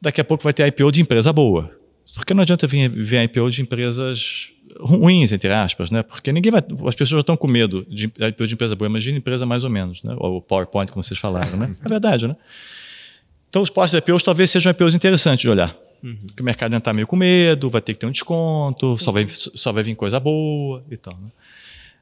S3: Daqui a pouco vai ter IPO de empresa boa. Porque não adianta vir, vir IPO de empresas ruins, entre aspas, né? Porque ninguém vai. As pessoas já estão com medo de IPO de empresa boa. Imagina empresa mais ou menos, né? Ou o PowerPoint, como vocês falaram, né? É verdade, né? Então, os postos IPOs talvez sejam IPOs interessantes de olhar. Uhum. Porque o mercado ainda está meio com medo, vai ter que ter um desconto, só vai, só vai vir coisa boa e tal. Né?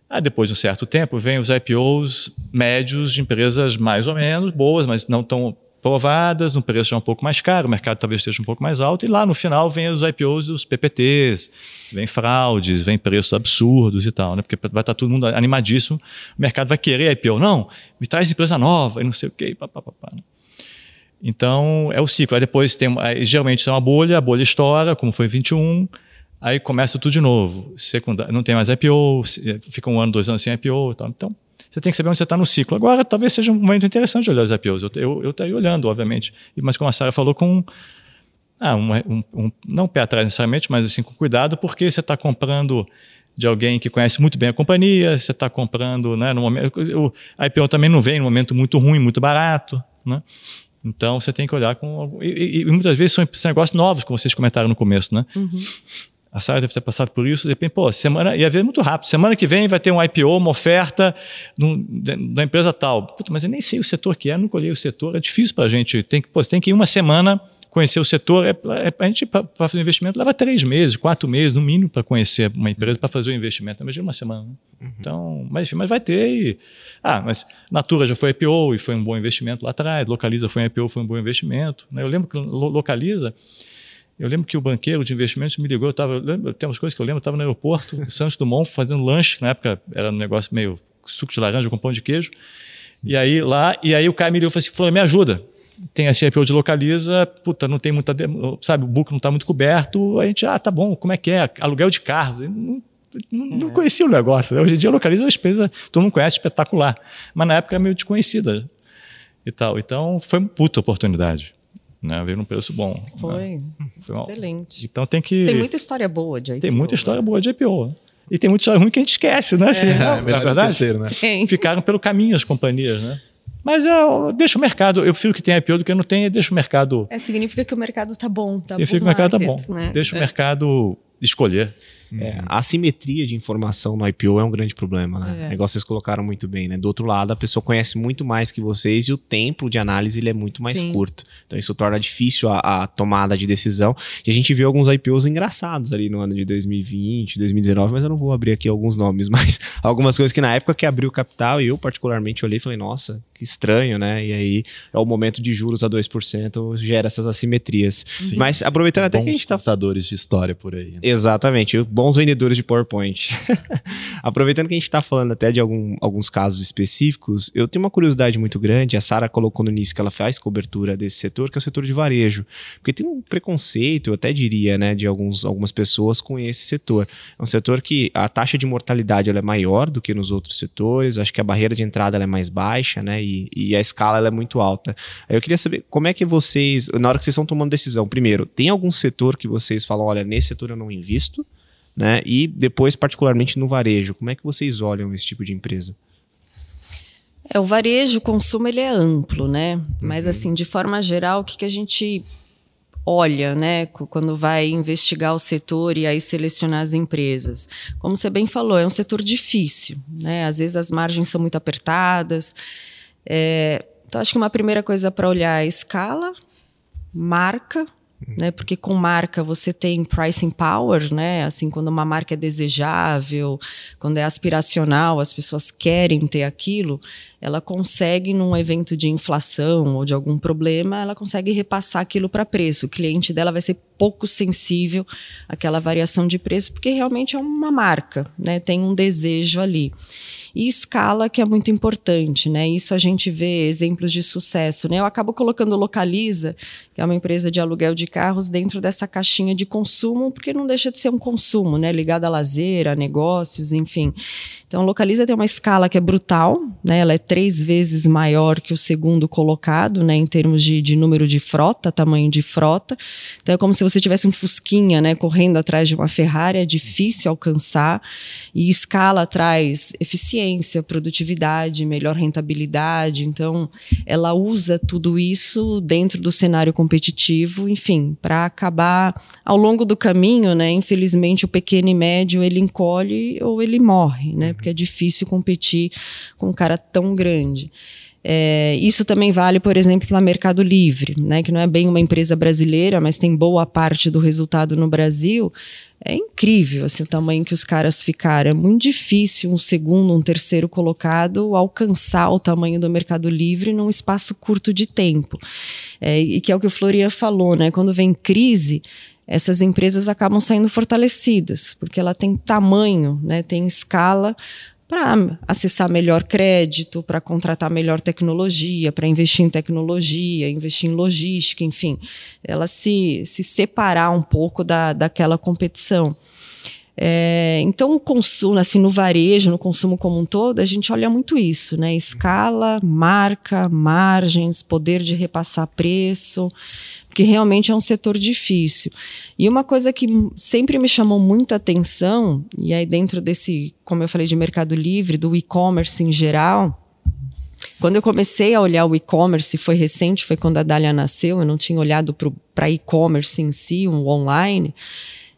S3: Aí, depois de um certo tempo, vem os IPOs médios de empresas mais ou menos boas, mas não tão provadas, no preço já um pouco mais caro, o mercado talvez esteja um pouco mais alto, e lá no final vem os IPOs dos PPTs, vem fraudes, vem preços absurdos e tal, né? Porque vai estar todo mundo animadíssimo, o mercado vai querer IPO. Não, me traz empresa nova e não sei o quê, papapá. Né? Então, é o ciclo. Aí depois tem, aí, geralmente tem uma bolha, a bolha estoura, como foi em 21, aí começa tudo de novo. Secundário, não tem mais IPO, fica um ano, dois anos sem IPO e tal. Então, você tem que saber onde você está no ciclo. Agora, talvez seja um momento interessante de olhar os IPOs. Eu estaria olhando, obviamente. Mas como a Sara falou, com ah, um, um, um, não pé atrás necessariamente, mas assim, com cuidado, porque você está comprando de alguém que conhece muito bem a companhia, você está comprando, né, no momento, o IPO também não vem no momento muito ruim, muito barato, né? Então você tem que olhar com e, e muitas vezes são, são negócios novos, como vocês comentaram no começo, né?
S4: Uhum.
S3: A Sara deve ter passado por isso. De repente, pô, semana. Ia ver muito rápido. Semana que vem vai ter um IPO, uma oferta num, da empresa tal. Puta, mas eu nem sei o setor que é, nunca olhei o setor. É difícil para a gente. Tem que, pô, tem que ir uma semana conhecer o setor. É, é, a gente, para fazer um investimento, leva três meses, quatro meses, no mínimo, para conhecer uma empresa, para fazer o um investimento. Imagina uma semana. Né? Uhum. Então, mas, enfim, mas vai ter. E, ah, mas Natura já foi IPO e foi um bom investimento lá atrás. Localiza foi um IPO, foi um bom investimento. Né? Eu lembro que Localiza Eu lembro que o banqueiro de investimentos me ligou, eu tava, eu lembro, tem umas coisas que eu lembro, eu estava no aeroporto, Santos Dumont, fazendo lanche, na época era um negócio meio suco de laranja com pão de queijo, e aí lá, e aí o cara me ligou e falou assim, falou, me ajuda, tem a CIPO de localiza, puta, não tem muita, sabe, o book não está muito coberto, a gente, ah, tá bom, como é que é? Aluguel de carro, não, não, não conhecia o negócio. Né? Hoje em dia localiza é uma empresa, todo mundo conhece, espetacular, mas na época era meio desconhecida e tal. Então foi uma puta oportunidade. Né, veio num preço bom.
S4: Foi. Né? Foi Excelente.
S3: Então tem que.
S4: Tem muita história boa de IPO.
S3: Tem muita história né? boa de IPO. E tem muita história ruim que a gente esquece, né? É,
S2: é, é verdade? Esquecer, né?
S3: Ficaram pelo caminho as companhias, né? Mas é, deixa o mercado, eu prefiro que tenha IPO do que não tenha, deixa o mercado.
S4: É, significa que o mercado tá bom, tá
S3: Significa que o mercado tá bom. Né? Deixa é. o mercado escolher.
S1: É, a assimetria de informação no IPO é um grande problema, né? É. Igual vocês colocaram muito bem, né? Do outro lado, a pessoa conhece muito mais que vocês e o tempo de análise ele é muito mais Sim. curto. Então isso torna difícil a, a, tomada de decisão. E a gente viu alguns IPOs engraçados ali no ano de 2020, 2019, mas eu não vou abrir aqui alguns nomes, mas algumas coisas que na época que abriu o capital, eu particularmente olhei e falei, nossa, que estranho, né? E aí é o momento de juros a 2%, gera essas assimetrias. Sim, mas aproveitando até que a gente tá.
S2: de história por aí. Né?
S1: Exatamente. Bons vendedores de PowerPoint. Aproveitando que a gente está falando até de algum, alguns casos específicos, eu tenho uma curiosidade muito grande. A Sara colocou no início que ela faz cobertura desse setor, que é o setor de varejo. Porque tem um preconceito, eu até diria, né, de alguns, algumas pessoas com esse setor. É um setor que a taxa de mortalidade ela é maior do que nos outros setores, acho que a barreira de entrada é mais baixa, né, e, e a escala ela é muito alta. Eu queria saber como é que vocês, na hora que vocês estão tomando decisão, primeiro, tem algum setor que vocês falam, olha, nesse setor eu não invisto? Né? E depois, particularmente no varejo, como é que vocês olham esse tipo de empresa?
S4: É, o varejo, o consumo, ele é amplo, né? Uhum. Mas, assim, de forma geral, o que, que a gente olha, né, quando vai investigar o setor e aí selecionar as empresas. Como você bem falou, é um setor difícil, né? Às vezes as margens são muito apertadas. É, então, acho que uma primeira coisa para olhar é a escala, marca né? Porque com marca você tem pricing power, né? Assim, quando uma marca é desejável, quando é aspiracional, as pessoas querem ter aquilo, ela consegue num evento de inflação ou de algum problema, ela consegue repassar aquilo para preço. O cliente dela vai ser pouco sensível àquela variação de preço, porque realmente é uma marca, né? Tem um desejo ali e escala que é muito importante, né? Isso a gente vê exemplos de sucesso, né? Eu acabo colocando Localiza, que é uma empresa de aluguel de carros, dentro dessa caixinha de consumo, porque não deixa de ser um consumo, né? Ligado a lazer, a negócios, enfim. Então, Localiza tem uma escala que é brutal, né? Ela é três vezes maior que o segundo colocado, né? Em termos de, de número de frota, tamanho de frota. Então, é como se você tivesse um Fusquinha, né? Correndo atrás de uma Ferrari, é difícil alcançar. E escala traz eficiência produtividade, melhor rentabilidade. Então, ela usa tudo isso dentro do cenário competitivo, enfim, para acabar ao longo do caminho, né? Infelizmente, o pequeno e médio ele encolhe ou ele morre, né? Porque é difícil competir com um cara tão grande. É, isso também vale, por exemplo, para Mercado Livre, né, que não é bem uma empresa brasileira, mas tem boa parte do resultado no Brasil. É incrível assim, o tamanho que os caras ficaram. É muito difícil um segundo, um terceiro colocado alcançar o tamanho do Mercado Livre num espaço curto de tempo. É, e que é o que o Florian falou, né? Quando vem crise, essas empresas acabam saindo fortalecidas, porque ela tem tamanho, né, tem escala para acessar melhor crédito, para contratar melhor tecnologia, para investir em tecnologia, investir em logística, enfim, ela se, se separar um pouco da, daquela competição. É, então, o consumo, assim, no varejo, no consumo como um todo, a gente olha muito isso, né? Escala, marca, margens, poder de repassar preço, porque realmente é um setor difícil. E uma coisa que sempre me chamou muita atenção, e aí dentro desse, como eu falei, de Mercado Livre, do e-commerce em geral, quando eu comecei a olhar o e-commerce, foi recente, foi quando a Dália nasceu, eu não tinha olhado para e-commerce em si, um online.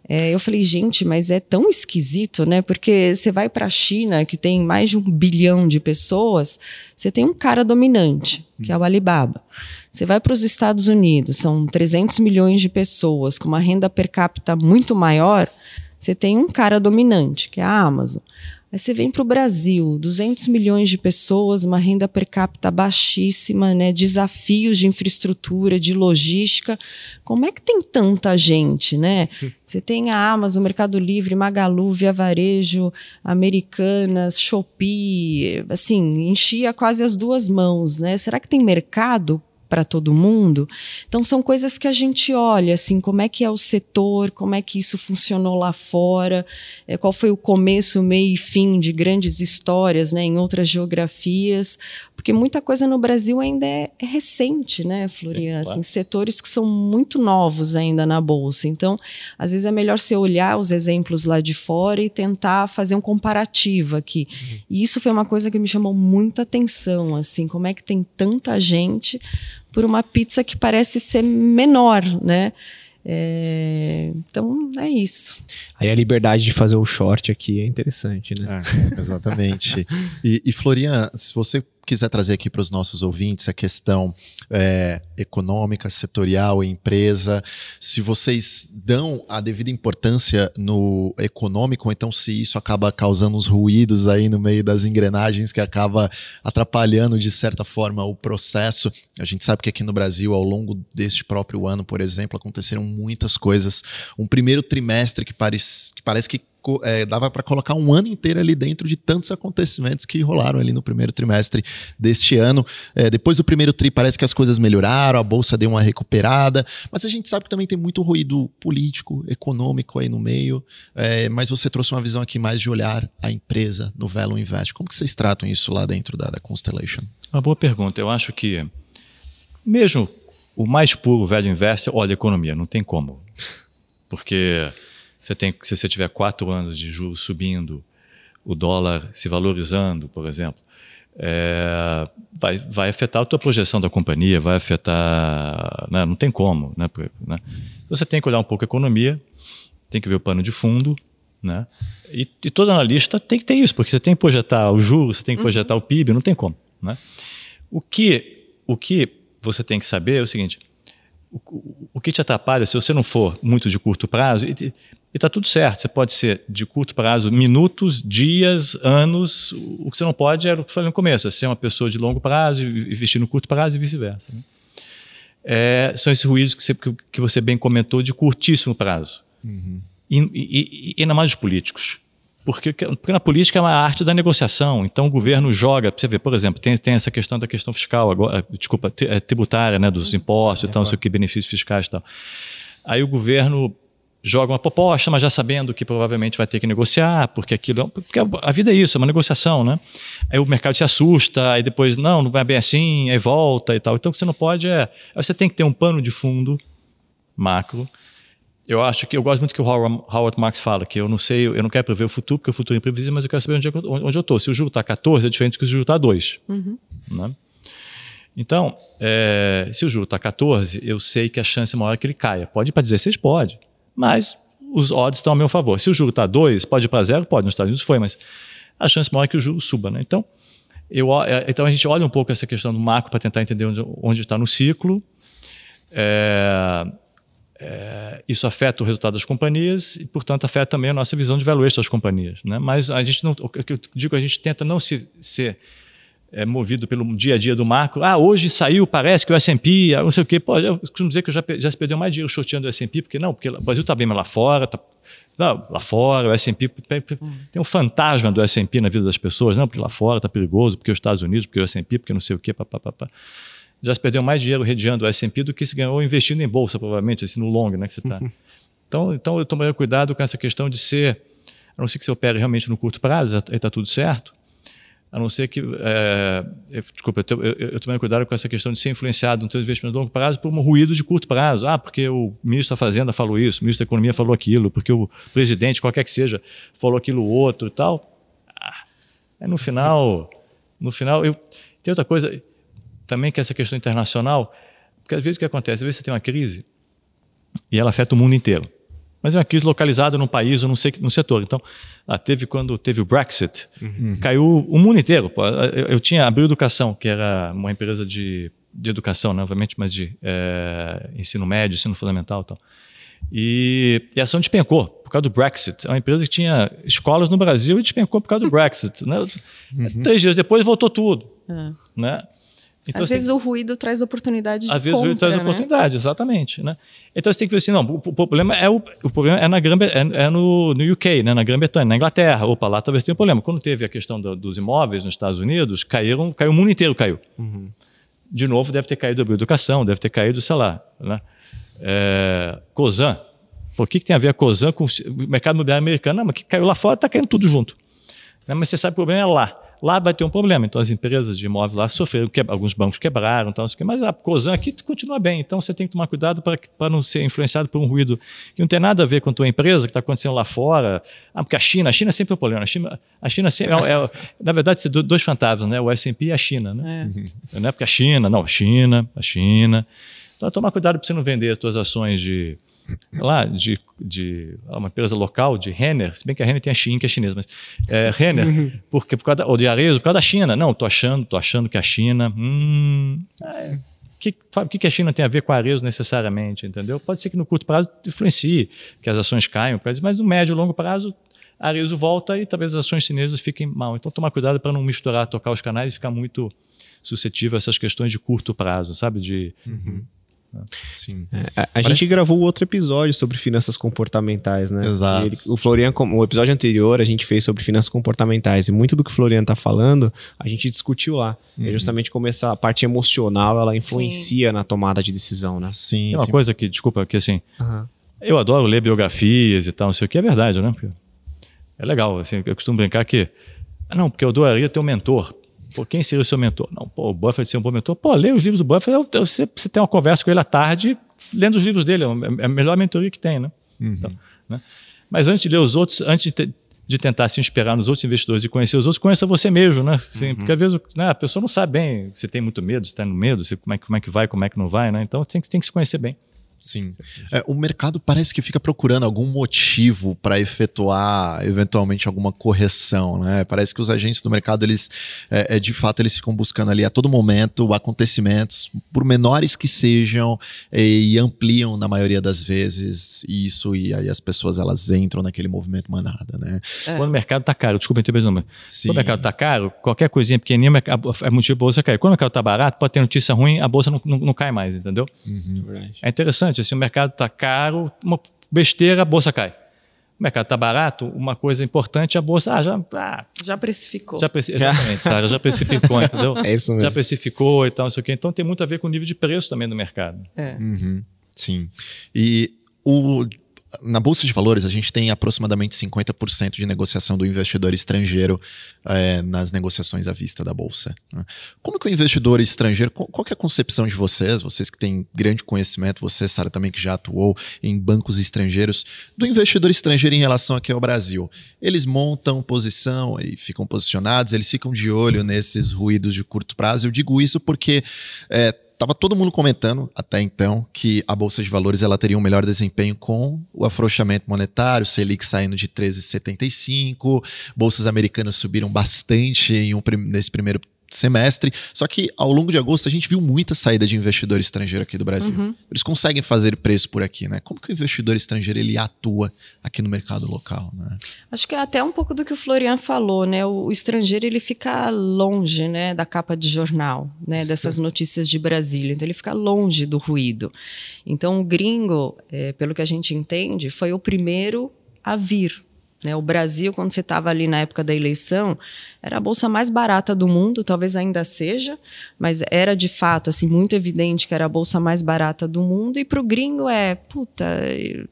S4: É, eu falei, gente, mas é tão esquisito, né? Porque você vai para a China, que tem mais de um bilhão de pessoas, você tem um cara dominante, que é o Alibaba. Você vai para os Estados Unidos, são 300 milhões de pessoas, com uma renda per capita muito maior, você tem um cara dominante, que é a Amazon. Aí você vem para o Brasil, 200 milhões de pessoas, uma renda per capita baixíssima, né? desafios de infraestrutura, de logística. Como é que tem tanta gente, né? Você tem a Amazon, Mercado Livre, Magalu, Via Varejo, Americanas, Shopee, assim, enchia quase as duas mãos, né? Será que tem mercado para todo mundo. Então são coisas que a gente olha assim, como é que é o setor, como é que isso funcionou lá fora, é, qual foi o começo, meio e fim de grandes histórias, né, em outras geografias, porque muita coisa no Brasil ainda é, é recente, né, Florian, claro. assim, setores que são muito novos ainda na bolsa. Então, às vezes é melhor você olhar os exemplos lá de fora e tentar fazer um comparativo aqui. Uhum. E isso foi uma coisa que me chamou muita atenção, assim, como é que tem tanta gente por uma pizza que parece ser menor, né? É, então é isso.
S1: Aí a liberdade de fazer o short aqui é interessante, né?
S2: É, exatamente. e, e Florian, se você quiser trazer aqui para os nossos ouvintes a questão é, econômica, setorial, empresa, se vocês dão a devida importância no econômico, ou então se isso acaba causando uns ruídos aí no meio das engrenagens que acaba atrapalhando de certa forma o processo. A gente sabe que aqui no Brasil, ao longo deste próprio ano, por exemplo, aconteceram muitas coisas. Um primeiro trimestre que, parece que parece que é, dava para colocar um ano inteiro ali dentro de tantos acontecimentos que rolaram ali no primeiro trimestre deste ano. É, depois do primeiro tri, parece que as coisas melhoraram, a bolsa deu uma recuperada, mas a gente sabe que também tem muito ruído político, econômico aí no meio. É, mas você trouxe uma visão aqui mais de olhar a empresa no Velo Invest. Como que vocês tratam isso lá dentro da, da Constellation?
S3: Uma boa pergunta. Eu acho que, mesmo o mais puro velho investe olha a economia, não tem como. Porque você tem, se você tiver quatro anos de juros subindo, o dólar se valorizando, por exemplo, é, vai, vai afetar a tua projeção da companhia, vai afetar. Né, não tem como. Né, né? Você tem que olhar um pouco a economia, tem que ver o pano de fundo. Né? E, e todo analista tem que ter isso, porque você tem que projetar o juros, você tem que projetar uhum. o PIB, não tem como. Né? O, que, o que você tem que saber é o seguinte: o, o que te atrapalha, se você não for muito de curto prazo, e, e está tudo certo. Você pode ser de curto prazo, minutos, dias, anos. O que você não pode era o que eu falei no começo, é ser uma pessoa de longo prazo investir no curto prazo e vice-versa. Né? É, são esses ruídos que você, que você bem comentou de curtíssimo prazo. Uhum. E, e, e, na mais dos políticos. Porque, porque na política é uma arte da negociação. Então o governo joga, você vê, por exemplo, tem, tem essa questão da questão fiscal, agora, desculpa, é, tributária, né, dos impostos e tal, não sei o que, benefícios fiscais e tal. Aí o governo joga uma proposta, mas já sabendo que provavelmente vai ter que negociar, porque aquilo. É porque a vida é isso, é uma negociação, né? Aí o mercado se assusta, aí depois, não, não vai bem assim, aí volta e tal. Então o que você não pode é. Você tem que ter um pano de fundo macro. Eu acho que eu gosto muito que o Howard Marks fala, que eu não sei, eu não quero prever o futuro, porque o futuro é imprevisível, mas eu quero saber onde, onde eu estou. Se o juro está 14, é diferente do que o juro está 2. Uhum. Né? Então, é, se o juro está 14, eu sei que a chance é maior que ele caia. Pode ir para 16? Pode mas os odds estão a meu favor. Se o juro está 2, pode ir para zero? Pode, nos Estados Unidos foi, mas a chance maior é que o juro suba. Né? Então, eu, é, então a gente olha um pouco essa questão do macro para tentar entender onde, está no ciclo. É, é, isso afeta o resultado das companhias e, portanto, afeta também a nossa visão de valuation das companhias. Né? Mas a gente não, o que eu digo, a gente tenta não se, ser é, movido pelo dia a dia do macro. Ah, hoje saiu, parece que o S&P, ah, não sei o quê. Pô, eu costumo dizer que já, já se perdeu mais dinheiro shorteando o S&P, porque não, porque o Brasil está bem, mas lá fora, tá, não, lá fora, o S&P, tem um fantasma do S&P na vida das pessoas, não, porque lá fora está perigoso, porque os Estados Unidos, porque o S&P, porque não sei o quê, papapá. Já se perdeu mais dinheiro redeando o S&P do que se ganhou investindo em bolsa, provavelmente, assim, no long, né, que você está. Então, então eu tomaria cuidado com essa questão de ser, a não ser que você opere realmente no curto prazo, aí está tudo certo, a não ser que. É, desculpa, eu, eu, eu tomei cuidado com essa questão de ser influenciado no seu investimento de longo prazo por um ruído de curto prazo. Ah, porque o ministro da Fazenda falou isso, o ministro da Economia falou aquilo, porque o presidente, qualquer que seja, falou aquilo outro e tal. Ah, é no final. No final, eu, tem outra coisa também que é essa questão internacional, porque às vezes o que acontece? Às vezes você tem uma crise e ela afeta o mundo inteiro mas é uma crise localizada num país ou num, num setor. Então, ah, teve quando teve o Brexit, uhum. caiu o mundo inteiro. Pô. Eu, eu, tinha Abril Educação, que era uma empresa de, de educação, né, obviamente, mas de é, ensino médio, ensino fundamental e tal. E, e a ação despencou. por causa do Brexit. É uma empresa que tinha escolas no Brasil e despencou por causa do Brexit. Né? Uhum. Três dias depois voltou tudo. É. Né?
S4: Então, às vezes o ruído traz oportunidade de
S3: Às vezes compra, o ruído traz né? oportunidade, exatamente. Né? Então você tem que ver assim, não, o, o problema é o, o problema é na Grã, é, é no, no, UK, né, na Grã-Bretanha, na Inglaterra. Opa, lá talvez tenha um problema. Quando teve a questão do, dos imóveis nos Estados Unidos, caíram, caiu o mundo inteiro caiu. Uhum. De novo, deve ter caído a educação, deve ter caído, sei lá, né? É, Cosan. Por que, que tem a ver a Cosan com o mercado imobiliário americano? Não, mas que caiu lá fora, está caindo tudo junto. Né? Mas você sabe que o problema é lá lá vai ter um problema. Então as empresas de imóveis lá sofreram, que, alguns bancos quebraram, então, mas a Cosan aqui continua bem. Então você tem que tomar cuidado para não ser influenciado por um ruído que não tem nada a ver com a tua empresa que está acontecendo lá fora. Ah, porque a China, a China é sempre é o problema. A China, a China sempre, é, é, na verdade, dois fantasmas, né? O S&P e a China, né? É. Não é porque a China, não, a China, a China. Então tomar cuidado para você não vender as tuas ações de lá de, de uma empresa local de Renner, se bem que a Renner tem a Xin, que é chinesa, mas é, Renner, uhum. porque por causa da, ou de Arezzo, por causa da China. Não, tô achando, tô achando que a China, hum, é, que, o que, que a China tem a ver com a Arezzo necessariamente, entendeu? Pode ser que no curto prazo influencie, que as ações caiam, mas no médio e longo prazo a Arezzo volta e talvez as ações chinesas fiquem mal. Então tomar cuidado para não misturar, tocar os canais e ficar muito suscetível a essas questões de curto prazo, sabe? De uhum.
S1: Sim. É, a, a Parece... gente gravou outro episódio sobre finanças comportamentais, né?
S2: Exato.
S1: Ele, o Florian, o episódio anterior, a gente fez sobre finanças comportamentais. E muito do que o Florian tá falando, a gente discutiu lá. É uhum. É justamente como essa parte emocional ela influencia sim. na tomada de decisão, né?
S3: Sim. Tem uma sim. coisa que, desculpa, que assim. Uhum. Eu adoro ler biografias e tal, não sei o que, é verdade, né? É legal, assim, eu costumo brincar que. Não, porque eu adoraria ter um mentor. Pô, quem seria o seu mentor? Não, pô, o Buffett ser um bom mentor. Pô, lê os livros do Buffett, você, você tem uma conversa com ele à tarde, lendo os livros dele, é, é a melhor mentoria que tem, né? Uhum. Então, né? Mas antes de ler os outros, antes de, de, tentar se inspirar nos outros investidores e conhecer os outros, conheça você mesmo, né? Assim, uhum. Porque às vezes né, a pessoa não sabe bem, você tem muito medo, você está no medo, você, como, é, como é que vai, como é que não vai, né? Então tem, tem que se conhecer bem.
S2: Sim. É, o mercado parece que fica procurando algum motivo para efetuar eventualmente alguma correção, né? Parece que os agentes do mercado, eles, é, é, de fato, eles ficam buscando ali a todo momento acontecimentos, por menores que sejam, e ampliam na maioria das vezes isso, e aí as pessoas elas entram naquele movimento manada, né?
S3: É. Quando o mercado tá caro, desculpa interromper, quando o mercado tá caro, qualquer coisinha pequenininha é motivo a bolsa cair. Quando o mercado tá barato, pode ter notícia ruim, a bolsa não, não, não cai mais, entendeu? Uhum. É interessante interessante. Assim, o mercado está caro, uma besteira, a bolsa cai. O mercado está barato, uma coisa importante, a bolsa ah, já, ah,
S4: já precificou.
S3: Já preci exatamente, Sarah, já precificou, entendeu? É isso mesmo. Já precificou e tal, não sei o quê. Então tem muito a ver com o nível de preço também do mercado.
S2: É. Uhum, sim. E o na Bolsa de Valores, a gente tem aproximadamente 50% de negociação do investidor estrangeiro é, nas negociações à vista da Bolsa. Né? Como que o investidor estrangeiro, qual, é a concepção de vocês, vocês que têm grande conhecimento, você, Sara, também que já atuou em bancos estrangeiros, do investidor estrangeiro em relação aqui ao Brasil? Eles montam posição e ficam posicionados, eles ficam de olho nesses ruídos de curto prazo. Eu digo isso porque é, Tava todo mundo comentando até então que a bolsa de valores ela teria um melhor desempenho com o afrouxamento monetário, Selic saindo de 13,75, bolsas americanas subiram bastante um, nesse primeiro semestre. Só que ao longo de agosto a gente viu muita saída de investidor estrangeiro aqui do Brasil. Uhum. Eles conseguem fazer preço por aqui, né? Como que o investidor estrangeiro ele atua aqui no mercado local, né?
S4: Acho que é até um pouco do que o Florian falou, né? O, estrangeiro ele fica longe, né, da capa de jornal, né, dessas notícias de Brasília. Então ele fica longe do ruído. Então o gringo, é, pelo que a gente entende, foi o primeiro a vir? O Brasil, quando você estava ali na época da eleição, era a bolsa mais barata do mundo, talvez ainda seja, mas era de fato assim muito evidente que era a bolsa mais barata do mundo. E para o gringo é, puta,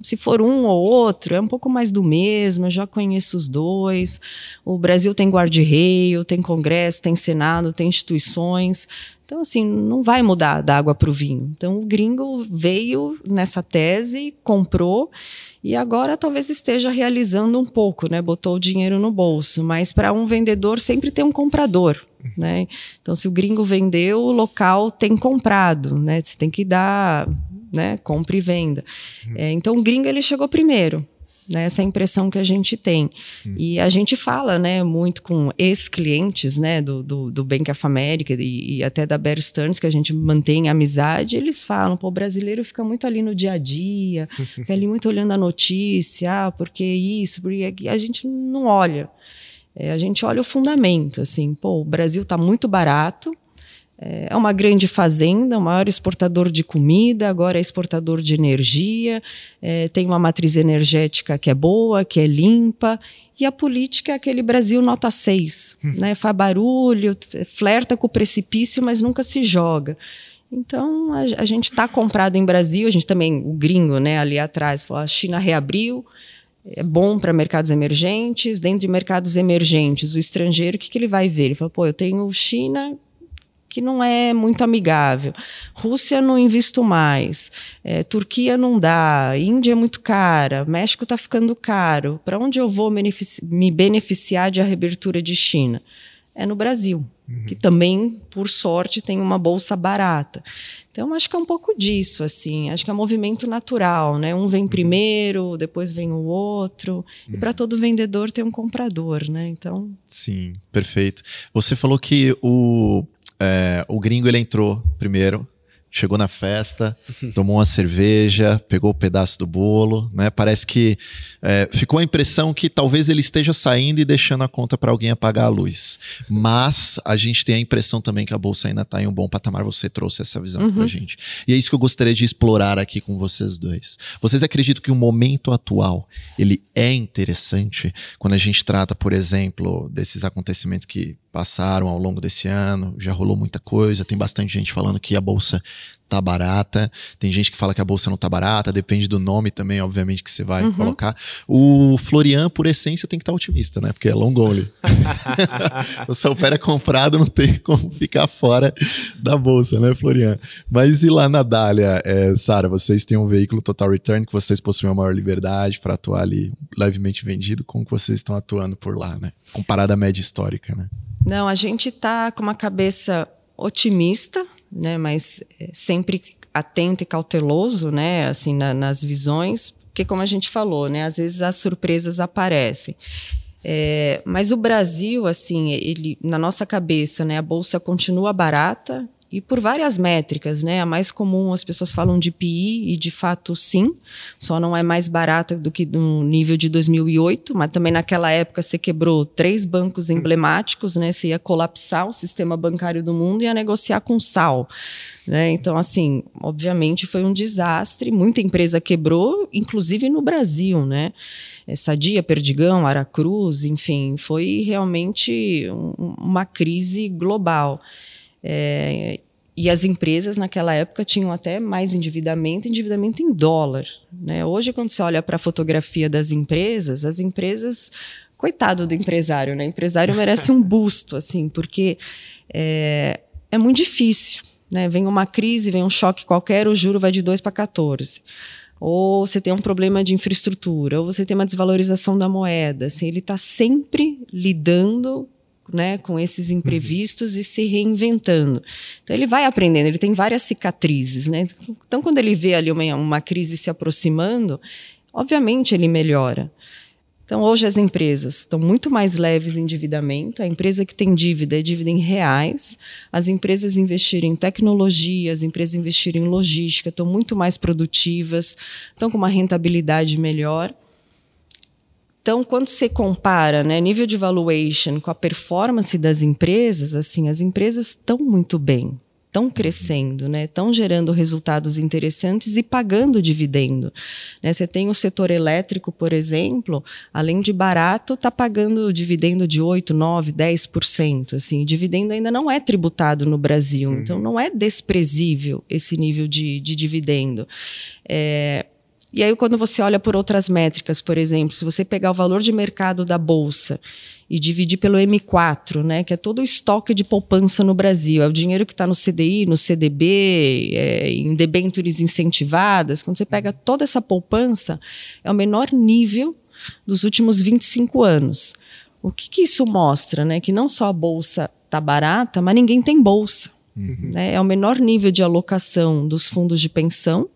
S4: se for um ou outro, é um pouco mais do mesmo. Eu já conheço os dois. O Brasil tem guarda-reio, tem Congresso, tem Senado, tem instituições. Então, assim, não vai mudar da água para o vinho. Então, o gringo veio nessa tese, comprou e agora talvez esteja realizando um pouco, né? Botou o dinheiro no bolso, mas para um vendedor sempre tem um comprador, né? Então se o gringo vendeu, o local tem comprado, né? Você tem que dar, né? Compra e venda. Uhum. É, então o gringo ele chegou primeiro. Né? Essa é a impressão que a gente tem. Hum. E a gente fala né, muito com ex-clientes né, do, do, do, Bank of America e, e, até da Bear Stearns, que a gente mantém amizade, eles falam, pô, o brasileiro fica muito ali no dia a dia, fica ali muito olhando a notícia, ah, porque isso, porque a gente não olha. É, a gente olha o fundamento, assim, pô, o Brasil está muito barato, é, é uma grande fazenda, o maior exportador de comida, agora é exportador de energia, é, tem uma matriz energética que é boa, que é limpa, e a política é aquele Brasil nota 6, hum. né? faz barulho, flerta com o precipício, mas nunca se joga. Então, a, a gente está comprado em Brasil, a gente também, o gringo né, ali atrás, falou, a China reabriu, é bom para mercados emergentes, dentro de mercados emergentes, o estrangeiro, o que, que ele vai ver? Ele fala, pô, eu tenho China que não é muito amigável. Rússia não invisto mais. É, Turquia não dá. Índia é muito cara. México está ficando caro. Para onde eu vou me beneficiar de a reabertura de China? É no Brasil, uhum. que também, por sorte, tem uma bolsa barata. Então, acho que é um pouco disso, assim. Acho que é um movimento natural, né? Um vem uhum. primeiro, depois vem o outro. Uhum. E para todo vendedor tem um comprador, né? Então.
S2: Sim, perfeito. Você falou que o é, o gringo ele entrou primeiro, chegou na festa, tomou uma cerveja, pegou o um pedaço do bolo, né? Parece que é, ficou a impressão que talvez ele esteja saindo e deixando a conta para alguém apagar a luz. Mas a gente tem a impressão também que a bolsa ainda está em um bom patamar. Você trouxe essa visão uhum. para gente. E é isso que eu gostaria de explorar aqui com vocês dois. Vocês acreditam que o momento atual ele é interessante quando a gente trata, por exemplo, desses acontecimentos que passaram ao longo desse ano, já rolou muita coisa, tem bastante gente falando que a bolsa tá barata, tem gente que fala que a bolsa não tá barata, depende do nome também, obviamente, que você vai uhum. colocar. O Florian, por essência, tem que estar tá otimista, né? Porque é long only. o seu pé é comprado, não tem como ficar fora da bolsa, né, Florian? Mas e lá na Dália, é, Sara, vocês têm um veículo total return que vocês possuem uma maior liberdade para atuar ali levemente vendido, como que vocês estão atuando por lá, né? Comparado à média histórica, né?
S4: Não, a gente está com uma cabeça otimista, né, mas é, sempre atento e cauteloso, né, assim, na, nas visões, porque como a gente falou, né, às vezes as surpresas aparecem. É, mas o Brasil, assim, ele na nossa cabeça, né, a bolsa continua barata, e por várias métricas, né? A mais comum, as pessoas falam de PI, e de fato sim, só não é mais barata do que no nível de 2008, mas também naquela época você quebrou três bancos emblemáticos, né? Você ia colapsar o sistema bancário do mundo e ia negociar com sal. Né? Então, assim, obviamente foi um desastre, muita empresa quebrou, inclusive no Brasil, né? É, Sadia, Perdigão, Aracruz, enfim, foi realmente um, uma crise global. É, e as empresas naquela época tinham até mais endividamento, endividamento em dólar. Né? Hoje, quando você olha para a fotografia das empresas, as empresas, coitado do empresário, né? O empresário merece um busto, assim, porque é, é muito difícil. Né? Vem uma crise, vem um choque qualquer, o juro vai de 2 para 14 ou você tem um problema de infraestrutura, ou você tem uma desvalorização da moeda. Assim, ele está sempre lidando né, com esses imprevistos uhum. e se reinventando. Então ele vai aprendendo, ele tem várias cicatrizes, né? Então quando ele vê ali uma, uma crise se aproximando, obviamente ele melhora. Então hoje as empresas estão muito mais leves em endividamento. A empresa que tem dívida é dívida em reais. As empresas investirem em tecnologia, as empresas investirem em logística, estão muito mais produtivas, estão com uma rentabilidade melhor. Então, quando você compara né, nível de valuation com a performance das empresas, assim, as empresas estão muito bem, estão crescendo, né, estão gerando resultados interessantes e pagando dividendo. Né, você tem o setor elétrico, por exemplo, além de barato, está pagando dividendo de 8, 9, 10%. Assim, dividendo ainda não é tributado no Brasil, uhum. então não é desprezível esse nível de, de dividendo. É, e aí, quando você olha por outras métricas, por exemplo, se você pegar o valor de mercado da Bolsa e dividir pelo M4, né, que é todo o estoque de poupança no Brasil, é o dinheiro que está no CDI, no CDB, é, em debêntures incentivadas, quando você pega toda essa poupança, é o menor nível dos últimos 25 anos. O que, que isso mostra? Né? Que não só a Bolsa está barata, mas ninguém tem Bolsa. Uhum. Né? É o menor nível de alocação dos fundos de pensão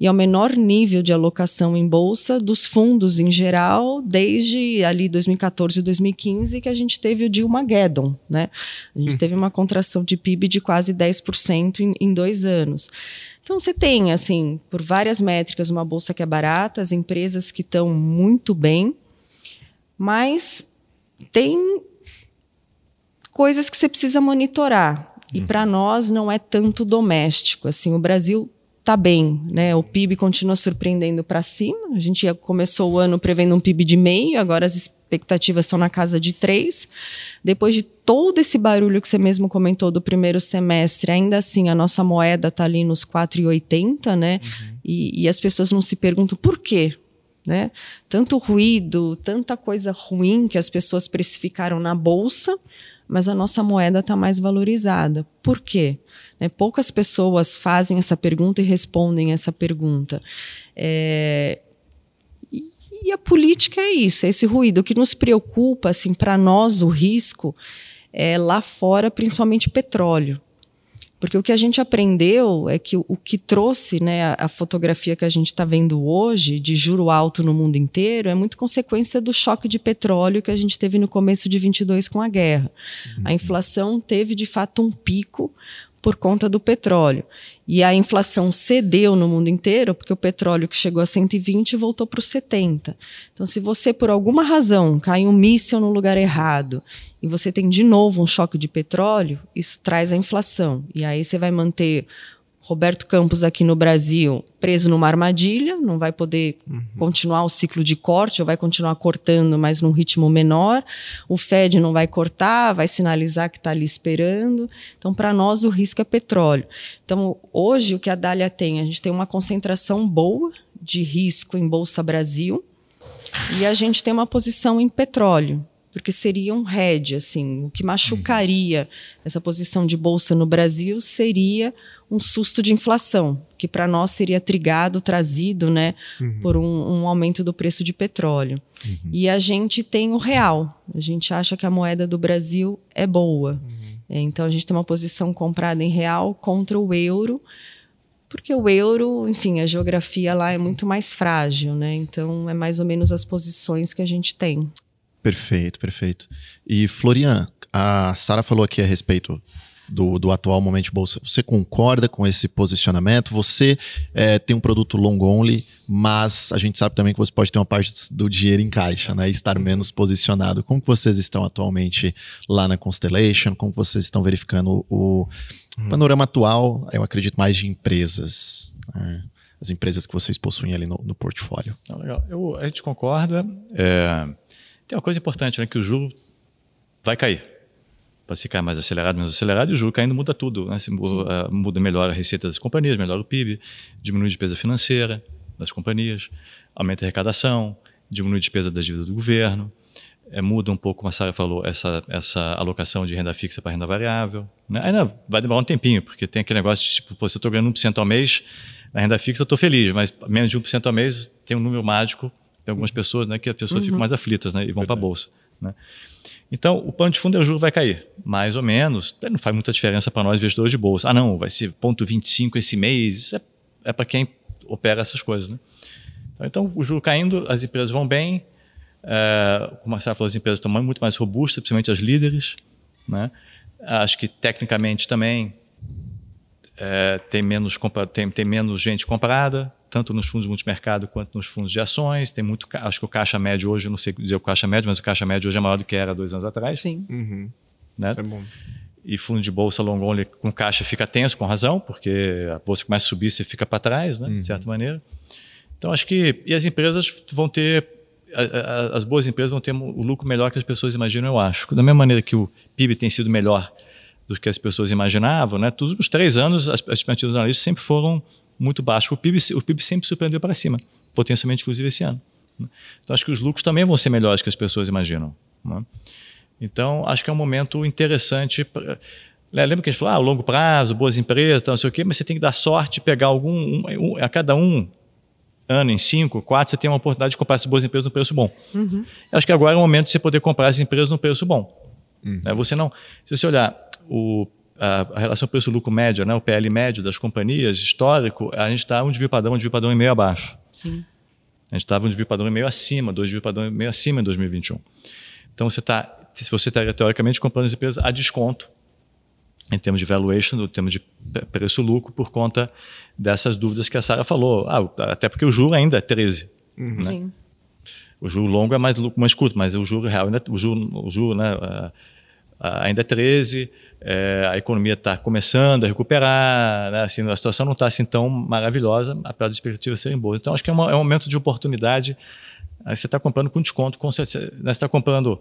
S4: e é o menor nível de alocação em bolsa dos fundos em geral desde ali 2014 e 2015 que a gente teve o Dilma Geddon, né? A gente uhum. teve uma contração de PIB de quase 10% em, em dois anos. Então você tem, assim, por várias métricas, uma bolsa que é barata, as empresas que estão muito bem, mas tem coisas que você precisa monitorar. E uhum. para nós não é tanto doméstico. Assim, o Brasil está bem, né? O PIB continua surpreendendo para cima. A gente começou o ano prevendo um PIB de meio, agora as expectativas estão na casa de três. Depois de todo esse barulho que você mesmo comentou do primeiro semestre, ainda assim a nossa moeda está ali nos 4,80, né? Uhum. E, e as pessoas não se perguntam por quê. Né? Tanto ruído, tanta coisa ruim que as pessoas precificaram na bolsa, mas a nossa moeda está mais valorizada. Por quê? É, poucas pessoas fazem essa pergunta e respondem essa pergunta. É, e, e a política é isso, é esse ruído. O que nos preocupa, assim, para nós, o risco é lá fora, principalmente petróleo. Porque o que a gente aprendeu é que o, que trouxe né, a, a, fotografia que a gente está vendo hoje, de juro alto no mundo inteiro, é muito consequência do choque de petróleo que a gente teve no começo de 22 com a guerra. Uhum. A inflação teve, de fato, um pico por conta do petróleo. E a inflação cedeu no mundo inteiro, porque o petróleo que chegou a 120 voltou para os 70. Então, se você, por alguma razão, cai um míssil no lugar errado e você tem de novo um choque de petróleo, isso traz a inflação. E aí você vai manter Roberto Campos aqui no Brasil preso numa armadilha, não vai poder uhum. continuar o ciclo de corte, ou vai continuar cortando, mas num ritmo menor. O Fed não vai cortar, vai sinalizar que está ali esperando. Então, para nós, o risco é petróleo. Então, hoje, o que a Dália tem? A gente tem uma concentração boa de risco em Bolsa Brasil e a gente tem uma posição em petróleo porque seria um hedge, assim, o que machucaria essa posição de bolsa no Brasil seria um susto de inflação, que para nós seria trigado, trazido, né, uhum. por um, um, aumento do preço de petróleo. Uhum. E a gente tem o real, a gente acha que a moeda do Brasil é boa. Uhum. É, então a gente tem uma posição comprada em real contra o euro, porque o euro, enfim, a geografia lá é muito mais frágil, né? Então é mais ou menos as posições que a gente tem.
S2: Perfeito, perfeito. E Florian, a Sara falou aqui a respeito do, do, atual momento de bolsa. Você concorda com esse posicionamento? Você é, tem um produto long only, mas a gente sabe também que você pode ter uma parte do dinheiro em caixa, né? E estar menos posicionado. Como que vocês estão atualmente lá na Constellation? Como vocês estão verificando o hum. panorama atual? Eu acredito mais de empresas. Né? As empresas que vocês possuem ali no, no portfólio.
S3: Ah, legal. Eu, a gente concorda. É tem uma coisa importante, né? Que o juro vai cair. Pode ficar mais acelerado, menos acelerado, e o juro caindo muda tudo. Né? Muda, muda, melhora a receita das companhias, melhora o PIB, diminui a despesa financeira das companhias, aumenta a arrecadação, diminui a despesa da dívida do governo, é, muda um pouco, como a Sara falou, essa, essa alocação de renda fixa para renda variável. Né? Ainda vai demorar um tempinho, porque tem aquele negócio de, tipo, pô, se eu estou ganhando 1% ao mês, na renda fixa eu estou feliz, mas menos de 1% ao mês tem um número mágico tem algumas pessoas né, que as pessoas uhum. ficam mais aflitas né, e vão para a bolsa. Né? Então, o plano de fundo, o juro vai cair, mais ou menos. Não faz muita diferença para nós, investidores de bolsa. Ah, não, vai ser ponto 25 esse mês. Isso é, é para quem opera essas coisas. Né? Então, o juro caindo, as empresas vão bem. É, como a Marcelo falou, as empresas estão muito mais robustas, principalmente as líderes. Né? Acho que, tecnicamente, também é, tem, menos, tem, tem menos gente comprada, tanto nos fundos multimercado quanto nos fundos de ações. Tem muito, acho que o caixa médio hoje, não sei dizer o caixa médio, mas o caixa médio hoje é maior do que era dois anos atrás.
S4: Sim. Uhum.
S3: Né? É bom. E fundo de bolsa long only com caixa fica tenso, com razão, porque a bolsa começa a subir, você fica para trás, né? Uhum. de certa maneira. Então, acho que. E as empresas vão ter. As boas empresas vão ter o lucro melhor que as pessoas imaginam, eu acho. Da mesma maneira que o PIB tem sido melhor do que as pessoas imaginavam, né? Todos os três anos, as estimativas analistas sempre foram muito baixo. O PIB, o PIB sempre surpreendeu para cima, potencialmente, inclusive, esse ano. Né? Então, acho que os lucros também vão ser melhores que as pessoas imaginam. Né? Então, acho que é um momento interessante. Pra... Lembra que a gente falou, ah, longo prazo, boas empresas, não sei o quê, mas você tem que dar sorte de pegar algum. Um, um, a cada um ano, em cinco, quatro, você tem uma oportunidade de comprar essas boas empresas no preço bom. Uhum. Acho que agora é o momento de você poder comprar as empresas no preço bom. Uhum. Né? Você não. Se você olhar o a, a relação preço-lucro média, né, o PL médio das companhias, histórico, a gente está um desvio padrão, um desvio padrão e meio abaixo.
S4: Sim.
S3: A gente estava um desvio padrão e meio acima, dois desvio padrão e meio acima em 2021. Então, você está, se você está teoricamente comprando as empresas a desconto, em termos de valuation, em termos de preço-lucro, por conta dessas dúvidas que a Sara falou. Ah, até porque o juro ainda é 13. Uhum. Né? Sim. O juro longo é mais, mais curto, mas o juro real, ainda, o juro, o juro né, ainda é 13, é, a economia está começando a recuperar, né, assim, a situação não está assim tão maravilhosa, apesar das expectativas serem boas. Então, acho que é, uma, é um momento de oportunidade. Aí você está comprando com desconto, com certeza. Né, você está comprando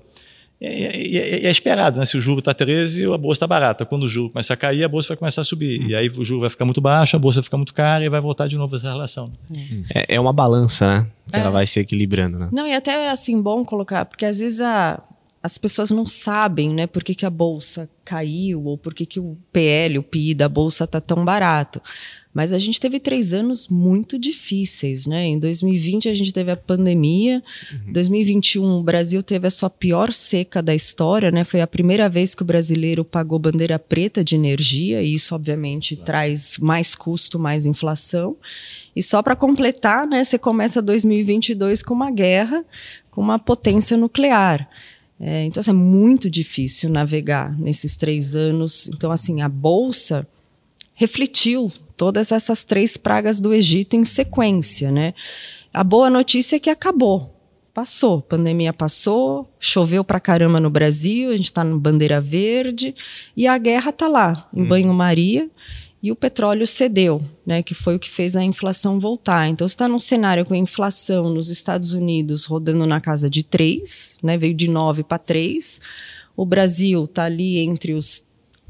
S3: é, é, esperado, né? Se o juro está 13, a bolsa está barata. Quando o juro começa a cair, a bolsa vai começar a subir. Hum. E aí o juro vai ficar muito baixo, a bolsa vai ficar muito cara e vai voltar de novo essa relação.
S1: É, é uma balança, né? Que é. ela vai se equilibrando, né?
S4: Não, e até assim, bom colocar, porque às vezes a, as pessoas não sabem, né, por que, que a bolsa caiu ou por que, que o PL, o PI da bolsa está tão barato. Mas a gente teve três anos muito difíceis, né? Em 2020 a gente teve a pandemia, em uhum. 2021 o Brasil teve a sua pior seca da história, né? Foi a primeira vez que o brasileiro pagou bandeira preta de energia e isso obviamente claro. traz mais custo, mais inflação. E só para completar, né? Você começa 2022 com uma guerra, com uma potência nuclear. É, então, assim, é muito difícil navegar nesses três anos. Então, assim, a bolsa refletiu todas essas três pragas do Egito em sequência, né? A boa notícia é que acabou. Passou, pandemia passou, choveu pra caramba no Brasil, a gente está no bandeira verde e a guerra está lá, em hum. banho-maria, e o petróleo cedeu, né, que foi o que fez a inflação voltar. Então, está num cenário com a inflação nos Estados Unidos rodando na casa de 3, né, veio de 9 para 3. O Brasil está ali entre os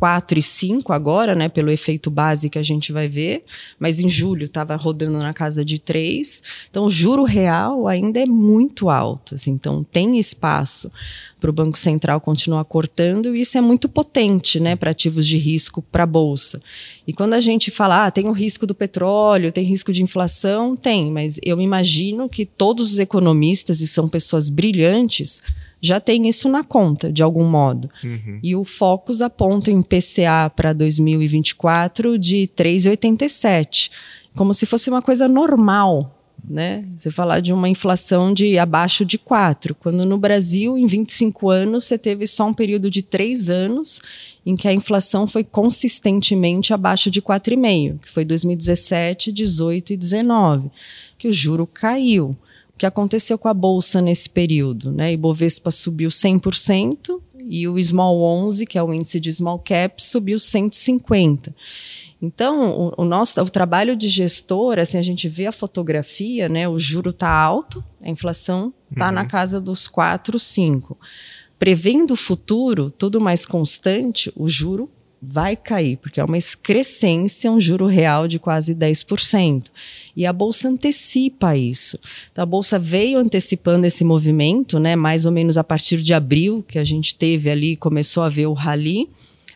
S4: 4 e 5 agora, né, pelo efeito base que a gente vai ver, mas em julho estava rodando na casa de 3. Então, o juro real ainda é muito alto. Assim, então, tem espaço para o Banco Central continuar cortando, e isso é muito potente né, para ativos de risco para a Bolsa. E quando a gente fala, ah, tem o risco do petróleo, tem risco de inflação, tem, mas eu imagino que todos os economistas, e são pessoas brilhantes, já tem isso na conta, de algum modo. Uhum. E o Focus aponta em PCA para 2024 de 3,87, como se fosse uma coisa normal. Né? Você falar de uma inflação de abaixo de 4, quando no Brasil, em 25 anos, você teve só um período de 3 anos em que a inflação foi consistentemente abaixo de 4,5, que foi 2017, 18 e 19, que o juro caiu que aconteceu com a bolsa nesse período, né? Ibovespa subiu 100% e o Small 11, que é o índice de small cap, subiu 150. Então, o, o, nosso o trabalho de gestor, assim, a gente vê a fotografia, né? O juro está alto, a inflação está uhum. na casa dos 4, 5. Prevendo o futuro, tudo mais constante, o juro vai cair, porque é uma excrescência, um juro real de quase 10%. E a bolsa antecipa isso. Então, a bolsa veio antecipando esse movimento, né, mais ou menos a partir de abril, que a gente teve ali, começou a ver o rally.